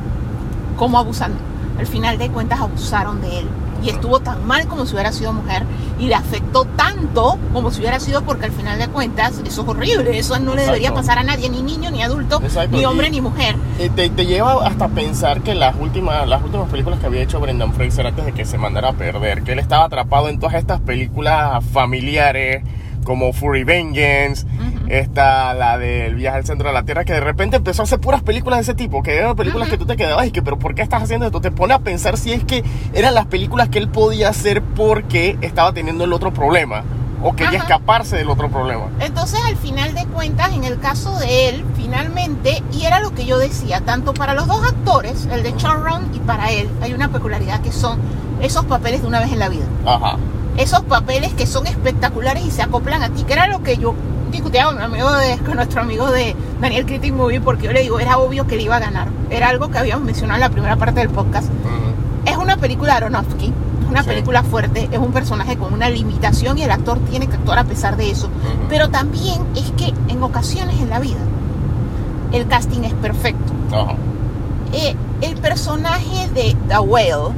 ¿cómo abusan? Al final de cuentas abusaron de él. Y estuvo tan mal como si hubiera sido mujer y le afectó tanto como si hubiera sido porque al final de cuentas eso es horrible, eso no le debería pasar a nadie, ni niño, ni adulto, Exacto, ni hombre, y- ni mujer. Te, te lleva hasta pensar que las últimas, las últimas películas que había hecho Brendan Fraser antes de que se mandara a perder, que él estaba atrapado en todas estas películas familiares como Fury Vengeance, Ujú. está la del viaje al centro de la Tierra, que de repente empezó a hacer puras películas de ese tipo, que eran películas que tú te quedabas y que, pero ¿por qué estás haciendo esto? Te pone a pensar si es que eran las películas que él podía hacer porque estaba teniendo el otro problema, o quería Ajá. escaparse del otro problema. Entonces, al final de cuentas, en el caso de él, finalmente, y era lo que yo decía, tanto para los dos actores, el de Round y para él, hay una peculiaridad que son esos papeles de una vez en la vida. Ajá. Esos papeles que son espectaculares y se acoplan a ti, que era lo que yo discutía con, amigo de, con nuestro amigo de Daniel Critic Movie porque yo le digo, era obvio que él iba a ganar. Era algo que habíamos mencionado en la primera parte del podcast. Es una película de Aronofsky, es una Sí. película fuerte, es un personaje con una limitación y el actor tiene que actuar a pesar de eso. Pero también es que en ocasiones en la vida el casting es perfecto. Eh, el personaje de The Whale,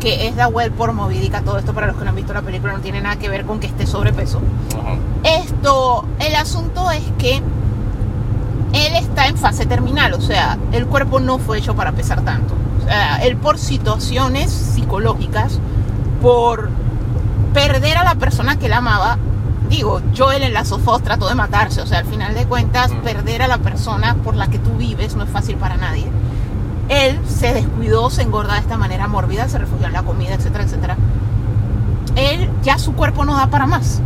que es Whale por Moby Dick, a todo esto para los que no han visto la película no tiene nada que ver con que esté sobrepeso. Ajá. Esto, el asunto es que él está en fase terminal, o sea, el cuerpo no fue hecho para pesar tanto. O sea, él por situaciones psicológicas, por perder a la persona que él amaba, digo, Joel en la sofos trató de matarse, o sea, al final de cuentas, Mm. perder a la persona por la que tú vives no es fácil para nadie. Él se descuidó, se engorda de esta manera mórbida, se refugió en la comida, etcétera, etcétera. Él ya su cuerpo no da para más.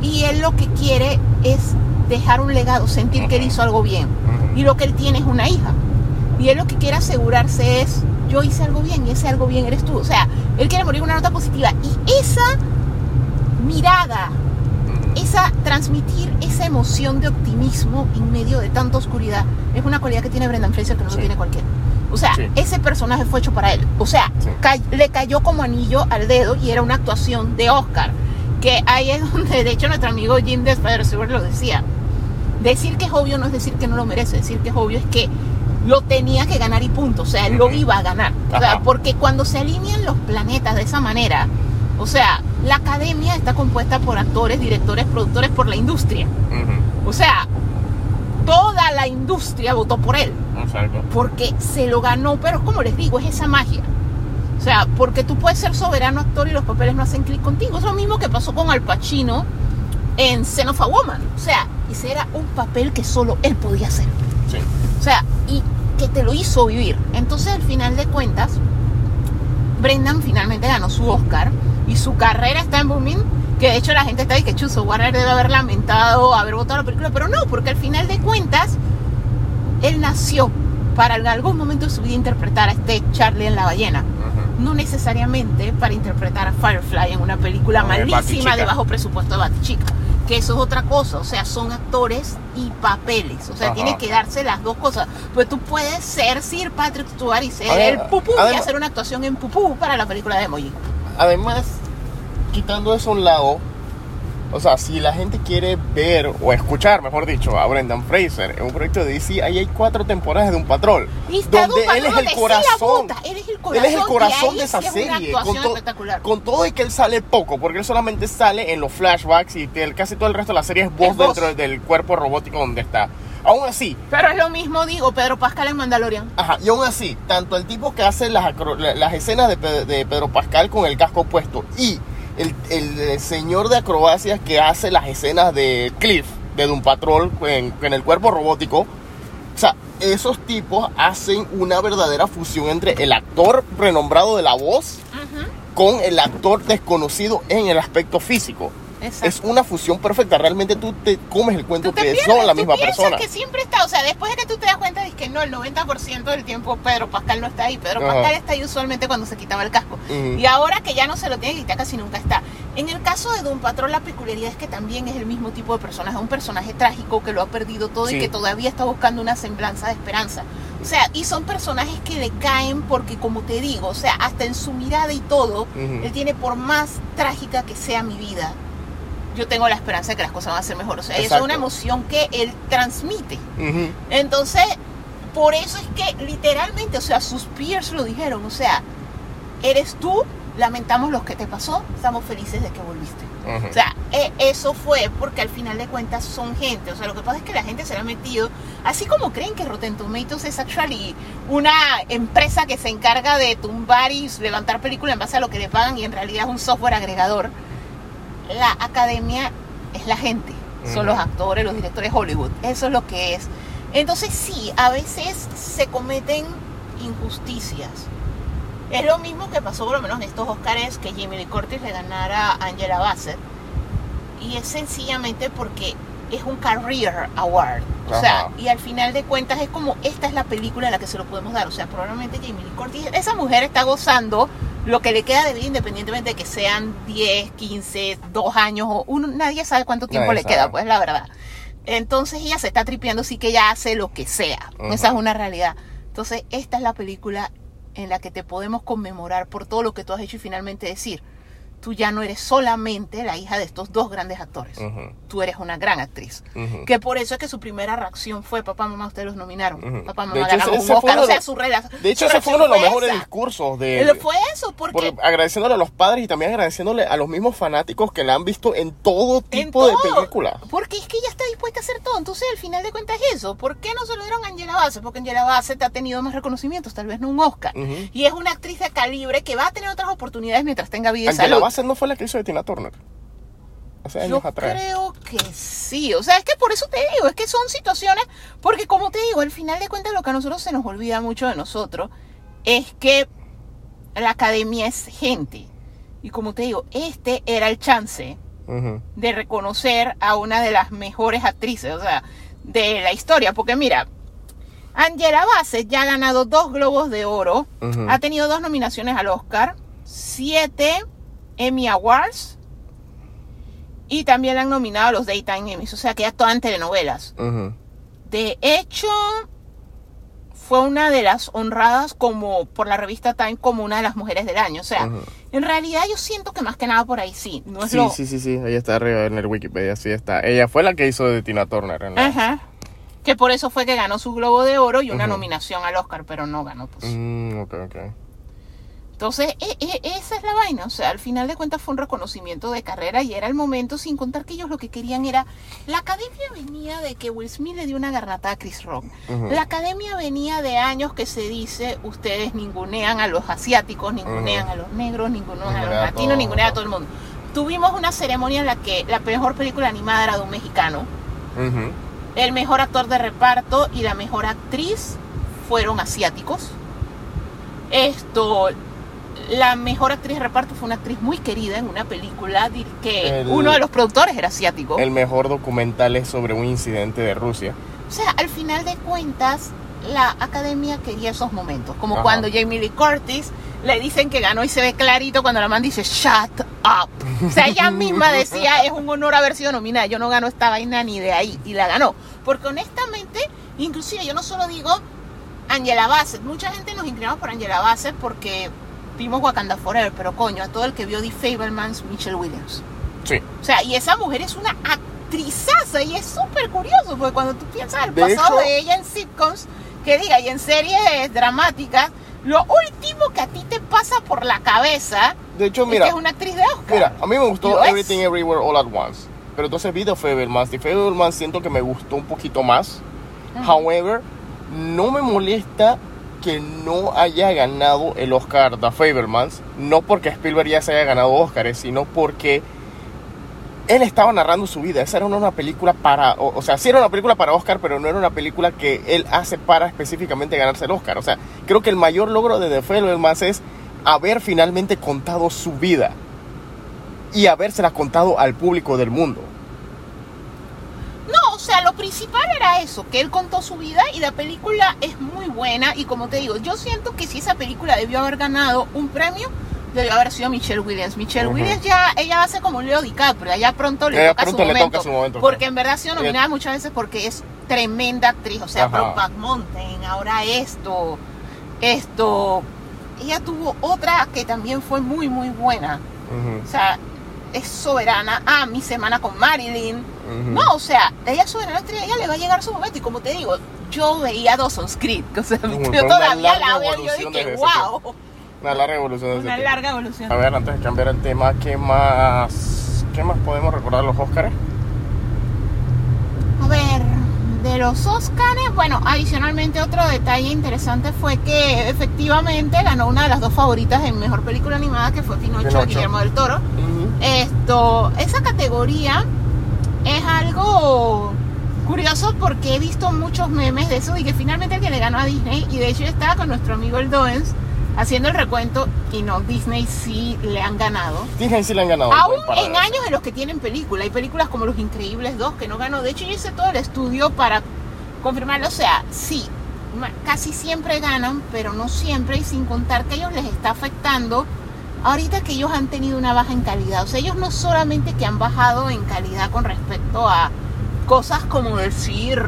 Y él lo que quiere es dejar un legado, sentir que él hizo algo bien. Y lo que él tiene es una hija. Y él lo que quiere asegurarse es, yo hice algo bien y ese algo bien eres tú. O sea, él quiere morir con una nota positiva. Y esa mirada. Esa transmitir esa emoción de optimismo en medio de tanta oscuridad, es una cualidad que tiene Brendan Fraser que no Sí. lo tiene cualquiera. O sea, Sí. ese personaje fue hecho para él. O sea, Sí. le cayó como anillo al dedo y era una actuación de Oscar. Que ahí es donde, de hecho, nuestro amigo Jim de Spider lo decía. Decir que es obvio no es decir que no lo merece. Decir que es obvio es que lo tenía que ganar y punto. O sea, él lo iba a ganar. O sea, porque cuando se alinean los planetas de esa manera, o sea, la academia está compuesta por actores, directores, productores, por la industria. O sea, toda la industria votó por él Exacto. porque se lo ganó, pero como les digo, es esa magia. O sea, porque tú puedes ser soberano actor y los papeles no hacen clic contigo. Es lo mismo que pasó con Al Pacino en Son of a Woman. O sea, ese era un papel que solo él podía hacer. Sí. O sea, y que te lo hizo vivir. Entonces, al final de cuentas, Brendan finalmente ganó su Oscar y su carrera está en booming. Que de hecho la gente está ahí que chuzo, Warner debe haber lamentado haber votado la película, pero no, porque al final de cuentas, él nació para en algún momento de su vida interpretar a este Charlie en la ballena. No necesariamente para interpretar a Firefly en una película malísima de bajo presupuesto de Batichica. Que eso es otra cosa, o sea, son actores y papeles. O sea, tiene que darse las dos cosas. Pues tú puedes ser Sir Patrick Stewart y ser el pupú y hacer una actuación en pupú para la película de Emoji. Además, quitando eso a un lado, o sea, si la gente quiere ver o escuchar, mejor dicho, a Brendan Fraser en un proyecto de DC, ahí hay cuatro temporadas de un patrón. Donde Doom él es el corazón. Él es el Él corazón. es el corazón de esa es serie. Con, to- con todo y que él sale poco, porque él solamente sale en los flashbacks y el- casi todo el resto de la serie es voz Es voz. dentro del cuerpo robótico donde está. Aún así, Pero es lo mismo, digo, Pedro Pascal en Mandalorian. Ajá, y aún así, tanto el tipo que hace las, las escenas de, de Pedro Pascal con el casco puesto y el, el, eh, señor de acrobacias que hace las escenas de Cliff, de Doom Patrol, en, en el cuerpo robótico, o sea, esos tipos hacen una verdadera fusión entre el actor renombrado de la voz con el actor desconocido en el aspecto físico. Exacto. Es una fusión perfecta, realmente tú te comes el cuento que pierdes, son la misma persona. que siempre está, o sea, después de que tú te das cuenta de que no, el 90% del tiempo Pedro Pascal no está ahí. Pedro Ajá. Pascal está ahí usualmente cuando se quitaba el casco. Ujú. Y ahora que ya no se lo tiene que quitar, casi nunca está. En el caso de Doom Patrol, la peculiaridad es que también es el mismo tipo de personaje, un personaje trágico que lo ha perdido todo Sí. y que todavía está buscando una semblanza de esperanza. O sea, y son personajes que le caen porque, como te digo, o sea, hasta en su mirada y todo, Ujú. él tiene por más trágica que sea mi vida, yo tengo la esperanza de que las cosas van a ser mejor. O sea, eso es Exacto. una emoción que él transmite. Ujú. Entonces, por eso es que literalmente, o sea, sus peers lo dijeron, o sea, eres tú, lamentamos lo que te pasó, estamos felices de que volviste. Ujú. O sea, e- eso fue porque al final de cuentas son gente. O sea, lo que pasa es que la gente se le ha metido, así como creen que Rotten Tomatoes es actually una empresa que se encarga de tumbar y levantar películas en base a lo que le pagan y en realidad es un software agregador. La academia es la gente, son los actores, los directores de Hollywood. Eso es lo que es. Entonces sí, a veces se cometen injusticias. Es lo mismo que pasó por lo menos en estos Oscars que Jamie Lee Curtis le ganara a Angela Bassett. Y es sencillamente porque es un Career Award. O sea, y al final de cuentas es como esta es la película a la que se lo podemos dar. O sea, probablemente Jamie Lee Curtis, esa mujer está gozando lo que le queda de vida independientemente de que sean 10, 15, 2 años o uno, nadie sabe cuánto tiempo Nadie le queda, pues la verdad. Entonces ella se está tripeando, sí que ella hace lo que sea. Esa es una realidad. Entonces esta es la película en la que te podemos conmemorar por todo lo que tú has hecho y finalmente decir, tú ya no eres solamente la hija de estos dos grandes actores. Tú eres una gran actriz. Que por eso es que su primera reacción fue, papá, mamá, ustedes los nominaron. Papá, mamá, hecho, ganamos un Oscar. O sea, su rela- De hecho, ese fue uno de los mejores esa. discursos de... Fue eso, porque... Agradeciéndole a los padres y también agradeciéndole a los mismos fanáticos que la han visto en todo en tipo de todo. películas. Porque es que ella está dispuesta a hacer todo. Entonces, al final de cuentas es eso. ¿Por qué no se lo dieron a Angela Bassett? Porque Angela Bassett ha tenido más reconocimientos, tal vez no un Oscar. Y es una actriz de calibre que va a tener otras oportunidades mientras tenga vida y salud. Bassett no fue la que hizo de Tina Turner. Hace años Yo atrás. creo que sí. O sea, es que por eso te digo, es que son situaciones, porque como te digo, al final de cuentas lo que a nosotros se nos olvida mucho de nosotros es que la academia es gente. Y como te digo, este era el chance de reconocer a una de las mejores actrices, o sea, de la historia. Porque mira, Angela Bassett ya ha ganado dos Globos de Oro, ha tenido dos nominaciones al Oscar, siete Emmy Awards y también la han nominado a los Daytime Emmys, o sea que ya actúa en telenovelas. ujú. De hecho, fue una de las honradas como por la revista Time como una de las mujeres del año. O sea, en realidad yo siento que más que nada por ahí sí. No es Sí, lo... sí, sí, sí, ahí está arriba en el Wikipedia, sí está. Ella fue la que hizo de Tina Turner. la- Ajá. Que por eso fue que ganó su Globo de Oro y una nominación al Oscar, pero no ganó. Pues. Mm, ok, ok. Entonces, e- e- esa es la vaina. O sea, al final de cuentas fue un reconocimiento de carrera y era el momento, sin contar que ellos lo que querían era. La academia venía de que Will Smith le dio una garnata a Chris Rock. La academia venía de años que se dice: ustedes ningunean a los asiáticos, ningunean a los negros, ningunean a los latinos, ningunean a todo el mundo. Tuvimos una ceremonia en la que la mejor película animada era de un mexicano. El mejor actor de reparto y la mejor actriz fueron asiáticos. Esto, la mejor actriz de reparto fue una actriz muy querida en una película que El- uno de los productores era asiático. El mejor documental es sobre un incidente de Rusia. O sea, al final de cuentas, la academia quería esos momentos. Como Ajá. cuando Jamie Lee Curtis le dicen que ganó y se ve clarito cuando la man dice shut up. O sea, ella misma decía, es un honor haber sido nominada. Yo no gano esta vaina ni de ahí. Y la ganó. Porque honestamente, inclusive yo no solo digo Angela Bassett. Mucha gente nos inclinamos por Angela Bassett porque vimos Wakanda Forever. Pero coño, a todo el que vio The Fablemans, Michelle Williams. Sí. O sea, y esa mujer es una actrizaza y es súper curioso porque cuando tú piensas el De pasado hecho- de ella en sitcoms, que diga, y en series dramáticas, lo último que a ti te pasa por la cabeza De hecho, es mira, que es una actriz de Oscar. mira, a mí me gustó es. Everything Everywhere All at Once. Pero entonces vi The Fablemans. The Fablemans siento que me gustó un poquito más. Ajá. However, no me molesta que no haya ganado el Oscar The Fablemans. No porque Spielberg ya se haya ganado Oscars, sino porque él estaba narrando su vida. Esa era una, película para. O, o sea, sí era una película para Oscar, pero no era una película que él hace para específicamente ganarse el Oscar. O sea, creo que el mayor logro de The Fablemans es haber finalmente contado su vida y habérsela contado al público del mundo. Sea, lo principal era eso, que él contó su vida y la película es muy buena y como te digo, yo siento que si esa película debió haber ganado un premio, debió haber sido Michelle Williams. Michelle Ujú. Williams ya, ella ser como Leo DiCaprio, ya pronto le, Ella toca, pronto su le momento, toca su momento, Porque en verdad ha sido nominada muchas veces porque es tremenda actriz, o sea. Brokeback Mountain, ahora esto, esto. Ella tuvo otra que también fue muy, muy buena. Ujú, O sea, es soberana. Ah, mi semana con Marilyn. No, o sea, ella es soberana ella le va a llegar su momento. Y como te digo, yo veía Dawson's Creek. O sea, yo todavía la veo y yo dije, wow. Una larga evolución. de Una larga evolución. A ver, antes de cambiar el tema, ¿qué más, qué más podemos recordar de los Oscars? A ver, de los Oscars, bueno, adicionalmente otro detalle interesante fue que efectivamente ganó una de las dos favoritas en mejor película animada, que fue Pinocho, de. Guillermo del Toro. Esto, esa categoría es algo curioso porque he visto muchos memes de eso y que finalmente el que le ganó a Disney, y de hecho yo estaba con nuestro amigo el Doens haciendo el recuento y no, Disney sí le han ganado. Disney sí le han ganado. Aún en años en los que tienen película, hay películas como Los Increíbles 2 que no ganó. De hecho, yo hice todo el estudio para confirmarlo. O sea, sí, casi siempre ganan, pero no siempre, y sin contar que a ellos les está afectando ahorita que ellos han tenido una baja en calidad. O sea, ellos no solamente que han bajado en calidad con respecto a cosas como decir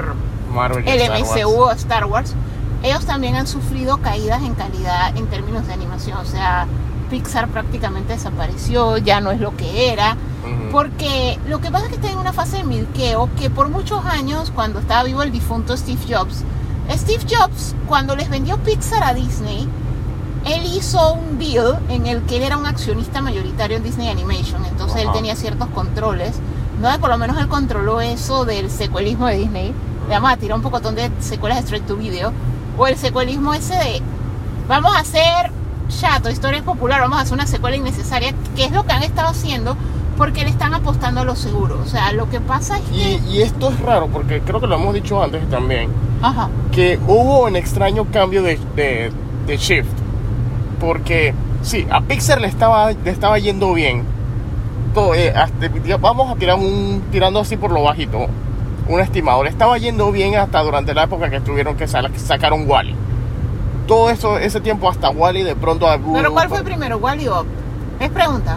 Marvel el Star. MCU o Star Wars, ellos también han sufrido caídas en calidad en términos de animación. O sea, Pixar prácticamente desapareció, ya no es lo que era. Porque lo que pasa es que está en una fase de milqueo que por muchos años, cuando estaba vivo el difunto Steve Jobs, Steve Jobs, cuando les vendió Pixar a Disney, él hizo un deal en el que él era un accionista mayoritario en Disney Animation, entonces él Ajá. tenía ciertos controles, donde por lo menos él controló eso del secuelismo de Disney, le vamos a tirar un pocotón de secuelas de straight to video, o el secuelismo ese de, vamos a hacer chato, historia popular, vamos a hacer una secuela innecesaria, que es lo que han estado haciendo, porque le están apostando a lo seguro, o sea, lo que pasa es que... Y, y esto es raro porque creo que lo hemos dicho antes también, Ajá. que hubo un extraño cambio de, de, de shift. Porque sí, a Pixar le estaba, le estaba yendo bien. Todo, eh, hasta- vamos a tirar un, tirando así por lo bajito, un estimado. Le estaba yendo bien hasta durante la época que tuvieron que sa- sacaron Wally. Todo eso, ese tiempo hasta Wally de pronto... Pero ¿cuál fue primero, Wally o Up? Es pregunta.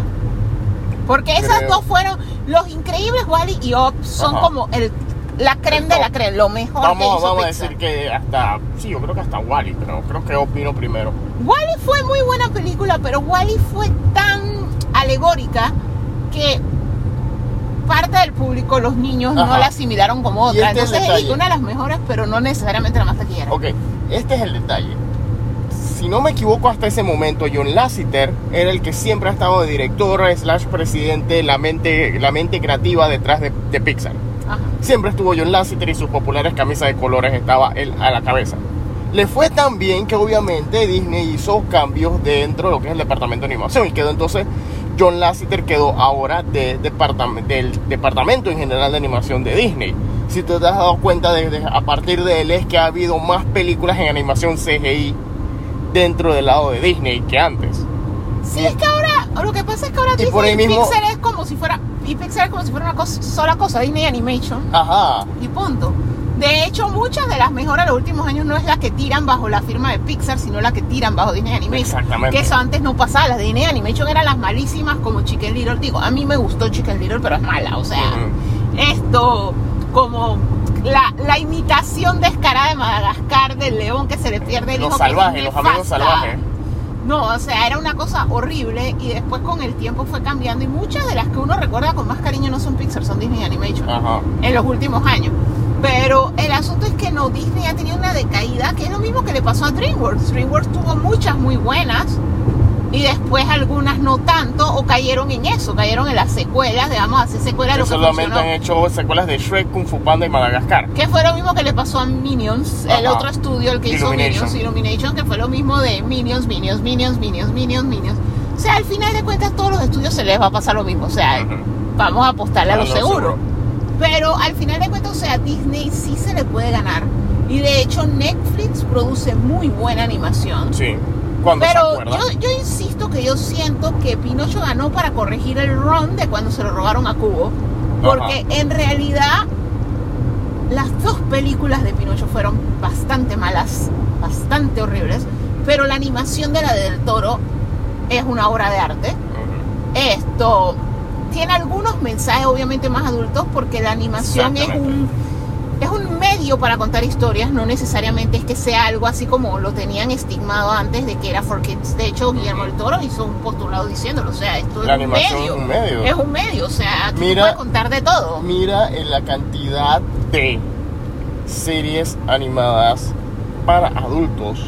Porque esas Creo. dos fueron los increíbles Wally y Up son Ajá. como el la creme de la creme, lo mejor que Vamos, hizo vamos a decir que hasta... Sí, yo creo que hasta Wally, pero creo que Up vino primero. Wally fue muy buena película, pero Wally fue tan alegórica que parte del público, los niños, no la asimilaron como otra. este Entonces es una de las mejores, pero no necesariamente la más taquillera. Ok, este es el detalle. Si no me equivoco, hasta ese momento John Lasseter era el que siempre ha estado de director slash presidente, la mente, la mente creativa detrás de, de Pixar. Ajá. Siempre estuvo John Lasseter y sus populares camisas de colores estaba él a la cabeza. Le fue tan bien que obviamente Disney hizo cambios dentro de lo que es el departamento de animación y quedó entonces John Lasseter quedó ahora de del departamento en general de animación de Disney. Si tú te has dado cuenta desde a partir de él es que ha habido más películas en animación CGI dentro del lado de Disney que antes. Sí, es que ahora, lo que pasa es que ahora Y Disney por ahí mismo- Pixar es como si fuera, y Pixar es como si fuera una cosa, sola cosa, Disney Animation. Ajá. y punto. De hecho, muchas de las mejoras de los últimos años no es la que tiran bajo la firma de Pixar, sino la que tiran bajo Disney Animation. Exactamente. Que eso antes no pasaba. Las de Disney Animation eran las malísimas como Chicken Little. Digo, a mí me gustó Chicken Little, pero es mala. O sea, esto como la, la imitación descarada de Madagascar del león que se le pierde el Los hijo. salvajes, los amigos salvajes. No, o sea, era una cosa horrible y después con el tiempo fue cambiando y muchas de las que uno recuerda con más cariño no son Pixar, son Disney Animation Ajá. en los últimos años. Pero el asunto es que no, Disney ha tenido una decaída, que es lo mismo que le pasó a DreamWorks. DreamWorks tuvo muchas muy buenas y después algunas no tanto o cayeron en eso, cayeron en las secuelas, a hacer secuelas Que lo que solamente funcionó. han hecho secuelas de Shrek, Kung Fu Panda y Madagascar. Que fue lo mismo que le pasó a Minions, el Ajá. otro estudio, el que hizo. Minions, Illumination, que fue lo mismo de Minions, Minions, Minions, Minions, Minions, Minions. O sea, al final de cuentas, todos los estudios se les va a pasar lo mismo. O sea, Ujú. vamos a apostarle a A lo lo seguro. seguro. Pero al final de cuentas, o sea, Disney sí se le puede ganar. Y de hecho, Netflix produce muy buena animación. Sí. Cuando Pero yo, yo insisto que yo siento que Pinocho ganó para corregir el run de cuando se lo robaron a Cubo. Porque en realidad las dos películas de Pinocho fueron bastante malas, bastante horribles. Pero la animación de la del toro es una obra de arte. Esto tiene algunos mensajes obviamente más adultos porque la animación es un es un medio para contar historias, no necesariamente es que sea algo así como lo tenían estigmado antes de que era for kids. De hecho, Guillermo del Toro hizo un postulado diciéndolo, o sea, esto La es un medio. es un medio. Es un medio, o sea, aquí Mira- puede contar de todo. Mira en la cantidad de series animadas para adultos.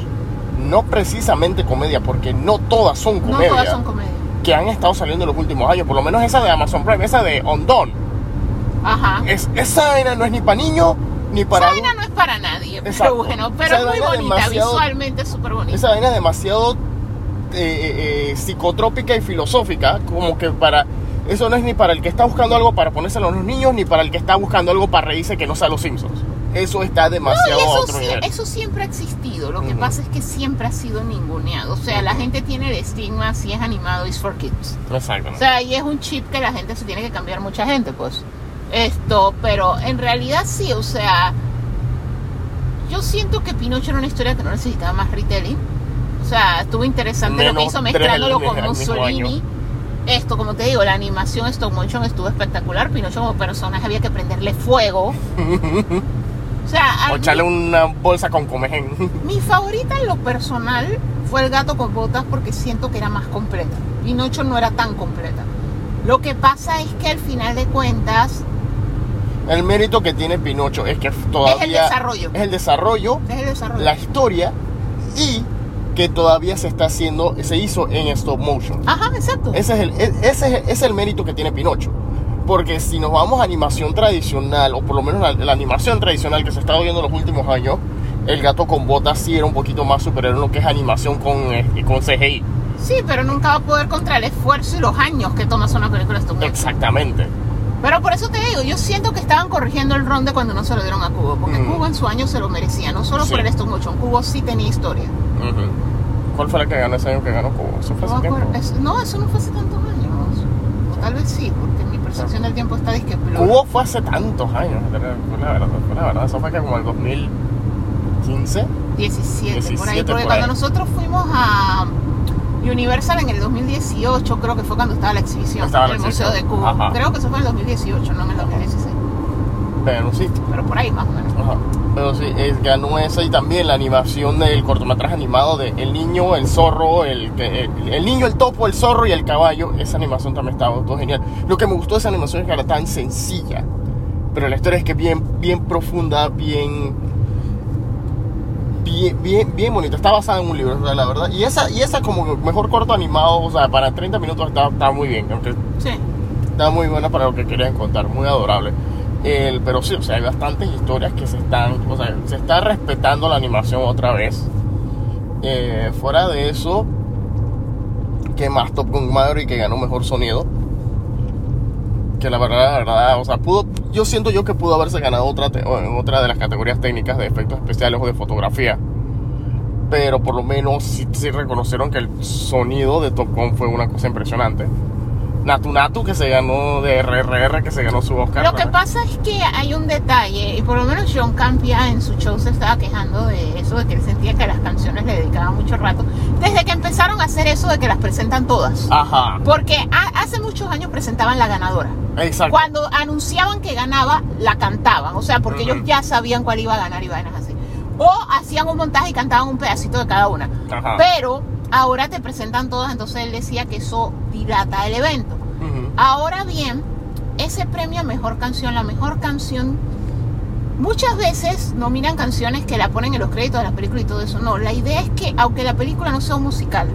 No precisamente comedia, porque no todas son No comedia. todas son comedias. que han estado saliendo en los últimos años. Por lo menos esa de Amazon Prime, esa de Ondon. Ajá. Es, esa vaina no es ni para niños ni para Esa vaina no es para nadie, pero Exacto. bueno, pero Esa es muy bonita, visualmente es súper bonita. Esa vaina es demasiado eh, eh, eh, psicotrópica y filosófica, como que para... Eso no es ni para el que está buscando algo para ponérselo a los niños, ni para el que está buscando algo para reírse que no sea los Simpsons. Eso está No, demasiado a eso, otro sí- nivel. eso siempre ha existido. Lo que Ujú. pasa es que siempre ha sido ninguneado. O sea, la Ujú. gente tiene el estigma si es animado, is for kids. Exacto. O sea, y es un chip que la gente se tiene que cambiar mucha gente, pues. Esto, pero en realidad sí, o sea, yo siento que Pinocho era una historia que no necesitaba más retelling. O sea, estuvo interesante lo que Menos hizo mezclándolo con Mussolini. Esto, como te digo, la animación stop motion estuvo espectacular. Pinocho como personaje había que prenderle fuego. O sea, O echarle una bolsa con comején. mi favorita en lo personal fue el gato con botas porque siento que era más completa. Pinocho no era tan completa. Lo que pasa es que al final de cuentas El mérito que tiene Pinocho es que todavía desarrollo. es el desarrollo, es el desarrollo. la historia y que todavía se está haciendo, se hizo en stop motion. Ajá, exacto. Ese es el, e- ese es, ese es el mérito que tiene Pinocho. Porque si nos vamos a animación tradicional, o por lo menos la, la animación tradicional que se estado viendo en los últimos años, el gato con botas sí era un poquito más superior en lo que es animación con, eh, con CGI. Sí, pero nunca va a poder contra el esfuerzo y los años que toma hacer una película stop motion. Exactamente. Pero por eso te digo, yo siento que estaban corrigiendo el ron de cuando no se lo dieron a Cubo, porque Mm. Cubo en su año se lo merecía, no solo Sí. por el stop motion, Cubo sí tenía historia. ¿Cuál fue la que ganó ese año que ganó Cubo? Eso fue No, hace tiempo. es- no, eso no fue hace tantos años. O tal vez sí, porque mi percepción del tiempo está disque. Cubo fue hace tantos años, fue la verdad, fue la verdad. Eso fue que como el 2015. 17, por ahí. 17 Porque por cuando ahí. nosotros fuimos a Universal en el 2018, creo que fue cuando estaba la exhibición Estaba la del Museo de. Ajá. Creo que eso fue en el 2018, no en el 2016. Pero sí, Pero por ahí más o menos. Ajá. Pero sí, es- ganó esa y también la animación del cortometraje animado de El niño, el zorro, el, el, el niño, el topo, el zorro y el caballo. Esa animación también estaba todo genial. Lo que me gustó de esa animación es que era tan sencilla. Pero la historia es que bien, bien profunda, bien, bien, bien, bien bonita. Está basada en un libro, o sea, la verdad. Y esa, y esa como mejor corto animado, o sea, para 30 minutos está, está muy bien. Aunque Sí. Está muy buena para lo que querían contar, muy adorable. El, pero sí, o sea, hay bastantes historias que se están, o sea, se está respetando la animación otra vez. Eh, fuera de eso, que más Top Gun Maverick que ganó mejor sonido. Que la verdad, la verdad, o sea, pudo, yo siento yo que pudo haberse ganado otra, otra de las categorías técnicas de efectos especiales o de fotografía. Pero por lo menos sí, sí reconocieron que el sonido de Top Gun fue una cosa impresionante. Natu Natu que se ganó de RRR que se ganó su Oscar. Lo que pasa es que hay un detalle, y por lo menos John Campia en su show se estaba quejando de eso, de que él sentía que las canciones le dedicaban mucho rato, desde que empezaron a hacer eso de que las presentan todas. Ajá, Porque ha- hace muchos años presentaban la ganadora. exacto. Cuando anunciaban que ganaba, la cantaban. O sea, porque ellos ya sabían cuál iba a ganar y vainas así. O hacían un montaje y cantaban un pedacito de cada una. Ajá. Pero ahora te presentan todas, entonces él decía que eso dilata el evento. Ahora bien, ese premio a mejor canción, la mejor canción, muchas veces nominan canciones que la ponen en los créditos de la película y todo eso. No, la idea es que aunque la película no sea un musical,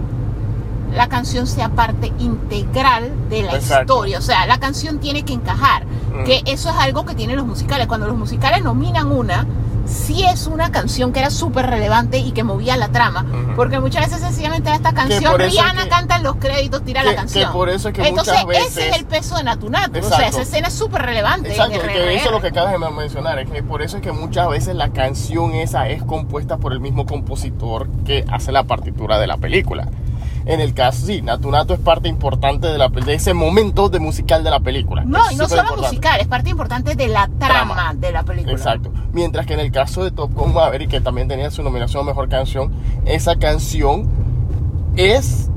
la canción sea parte integral de la Exacto. historia. O sea, la canción tiene que encajar. Mm. Que eso es algo que tienen los musicales. Cuando los musicales nominan una, sí es una canción que era súper relevante y que movía la trama. Porque muchas veces sencillamente esta canción, es Rihanna que- canta en los créditos, tira que- la canción. que por eso es que Entonces, muchas veces- ese es el peso de Natunatu. O sea, esa escena es súper relevante. Exacto, en que eso es lo que acabas de mencionar, es que por eso es que muchas veces la canción esa es compuesta por el mismo compositor que hace la partitura de la película. En el caso, sí, Natu Natu es parte importante de, la, de ese momento de musical de la película. No, Es y no solo importante. musical, es parte importante de la trama, Trama. de la película. Exacto. Mientras que en el caso de Top Gun Maverick, que también tenía su nominación a Mejor Canción, esa canción es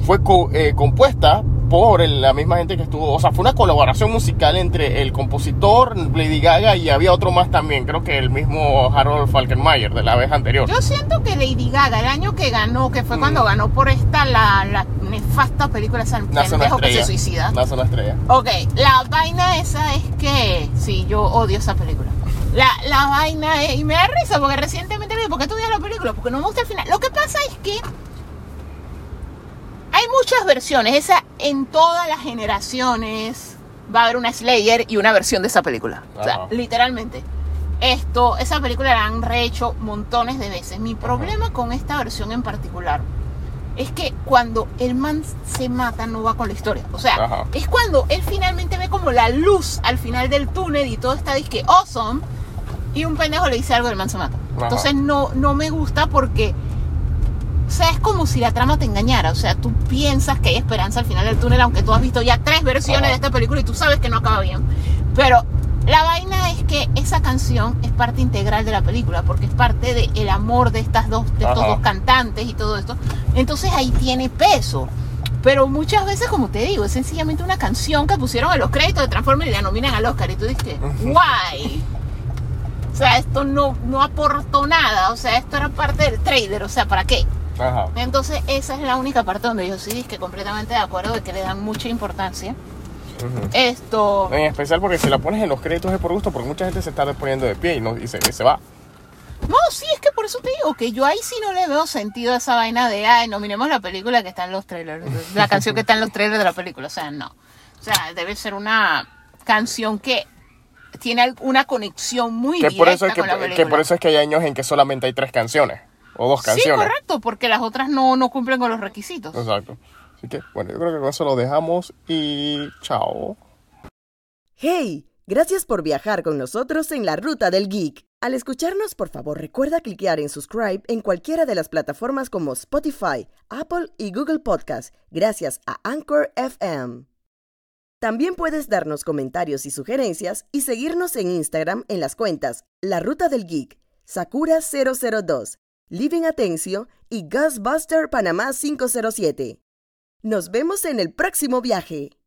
fue co- eh, compuesta por la misma gente que estuvo, o sea, fue una colaboración musical entre el compositor, Lady Gaga y había otro más también, creo que el mismo Harold Falkenmayer de la vez anterior. Yo siento que Lady Gaga, el año que ganó, que fue Mm. cuando ganó por esta, la, la nefasta película una pendejo que se suicida. Nace una estrella. Ok, la vaina esa es que. Sí, yo odio esa película. La, la vaina es. Y me da risa porque recientemente digo, ¿por qué tú odias la película? Porque no me gusta el final. Lo que pasa es que. Hay muchas versiones. Esa en todas las generaciones va a haber una Slayer y una versión de esa película. O sea, literalmente. Esto, esa película la han rehecho montones de veces. Mi problema con esta versión en particular es que cuando el man se mata no va con la historia. O sea, Ajá. es cuando él finalmente ve como la luz al final del túnel y todo está disque awesome y un pendejo le dice algo y el man se mata. Ajá. Entonces no, no me gusta porque, o sea, es como si la trama te engañara. O sea, tú piensas que hay esperanza al final del túnel, aunque tú has visto ya tres versiones de esta película y tú sabes que no acaba bien. Pero La vaina es que esa canción es parte integral de la película, porque es parte del amor de, estas dos, de estos Ajá. dos cantantes y todo esto. Entonces ahí tiene peso. Pero muchas veces, como te digo, es sencillamente una canción que pusieron en los créditos de Transformers y la nominan al Oscar. Y tú dices, guay. O sea, esto no, no aportó nada. O sea, esto era parte del trailer. O sea, ¿para qué? Ajá. Entonces, esa es la única parte donde yo sí que completamente de acuerdo de que le dan mucha importancia. Esto. En especial porque si la pones en los créditos es por gusto, porque mucha gente se está poniendo de pie y, no, y, se, y se va. No, sí, es que por eso te digo que yo ahí sí no le veo sentido a esa vaina de, ay, nominemos la película que está en los trailers, la canción que está en los trailers de la película. O sea, no. O sea, debe ser una canción que tiene una conexión muy Que directa por, eso es que, con la que por eso es que hay años en que solamente hay tres canciones. O dos sí, correcto, porque las otras no, no cumplen con los requisitos. Exacto. Así que, bueno, yo creo que con eso lo dejamos y chao. ¡Hey! Gracias por viajar con nosotros en la ruta del geek. Al escucharnos, por favor, recuerda cliquear en subscribe en cualquiera de las plataformas como Spotify, Apple y Google Podcast, gracias a Anchor FM. También puedes darnos comentarios y sugerencias y seguirnos en Instagram en las cuentas La Ruta del Geek, Sakura002, Living Atencio y Ghostbuster Panamá 507. Nos vemos en el próximo viaje.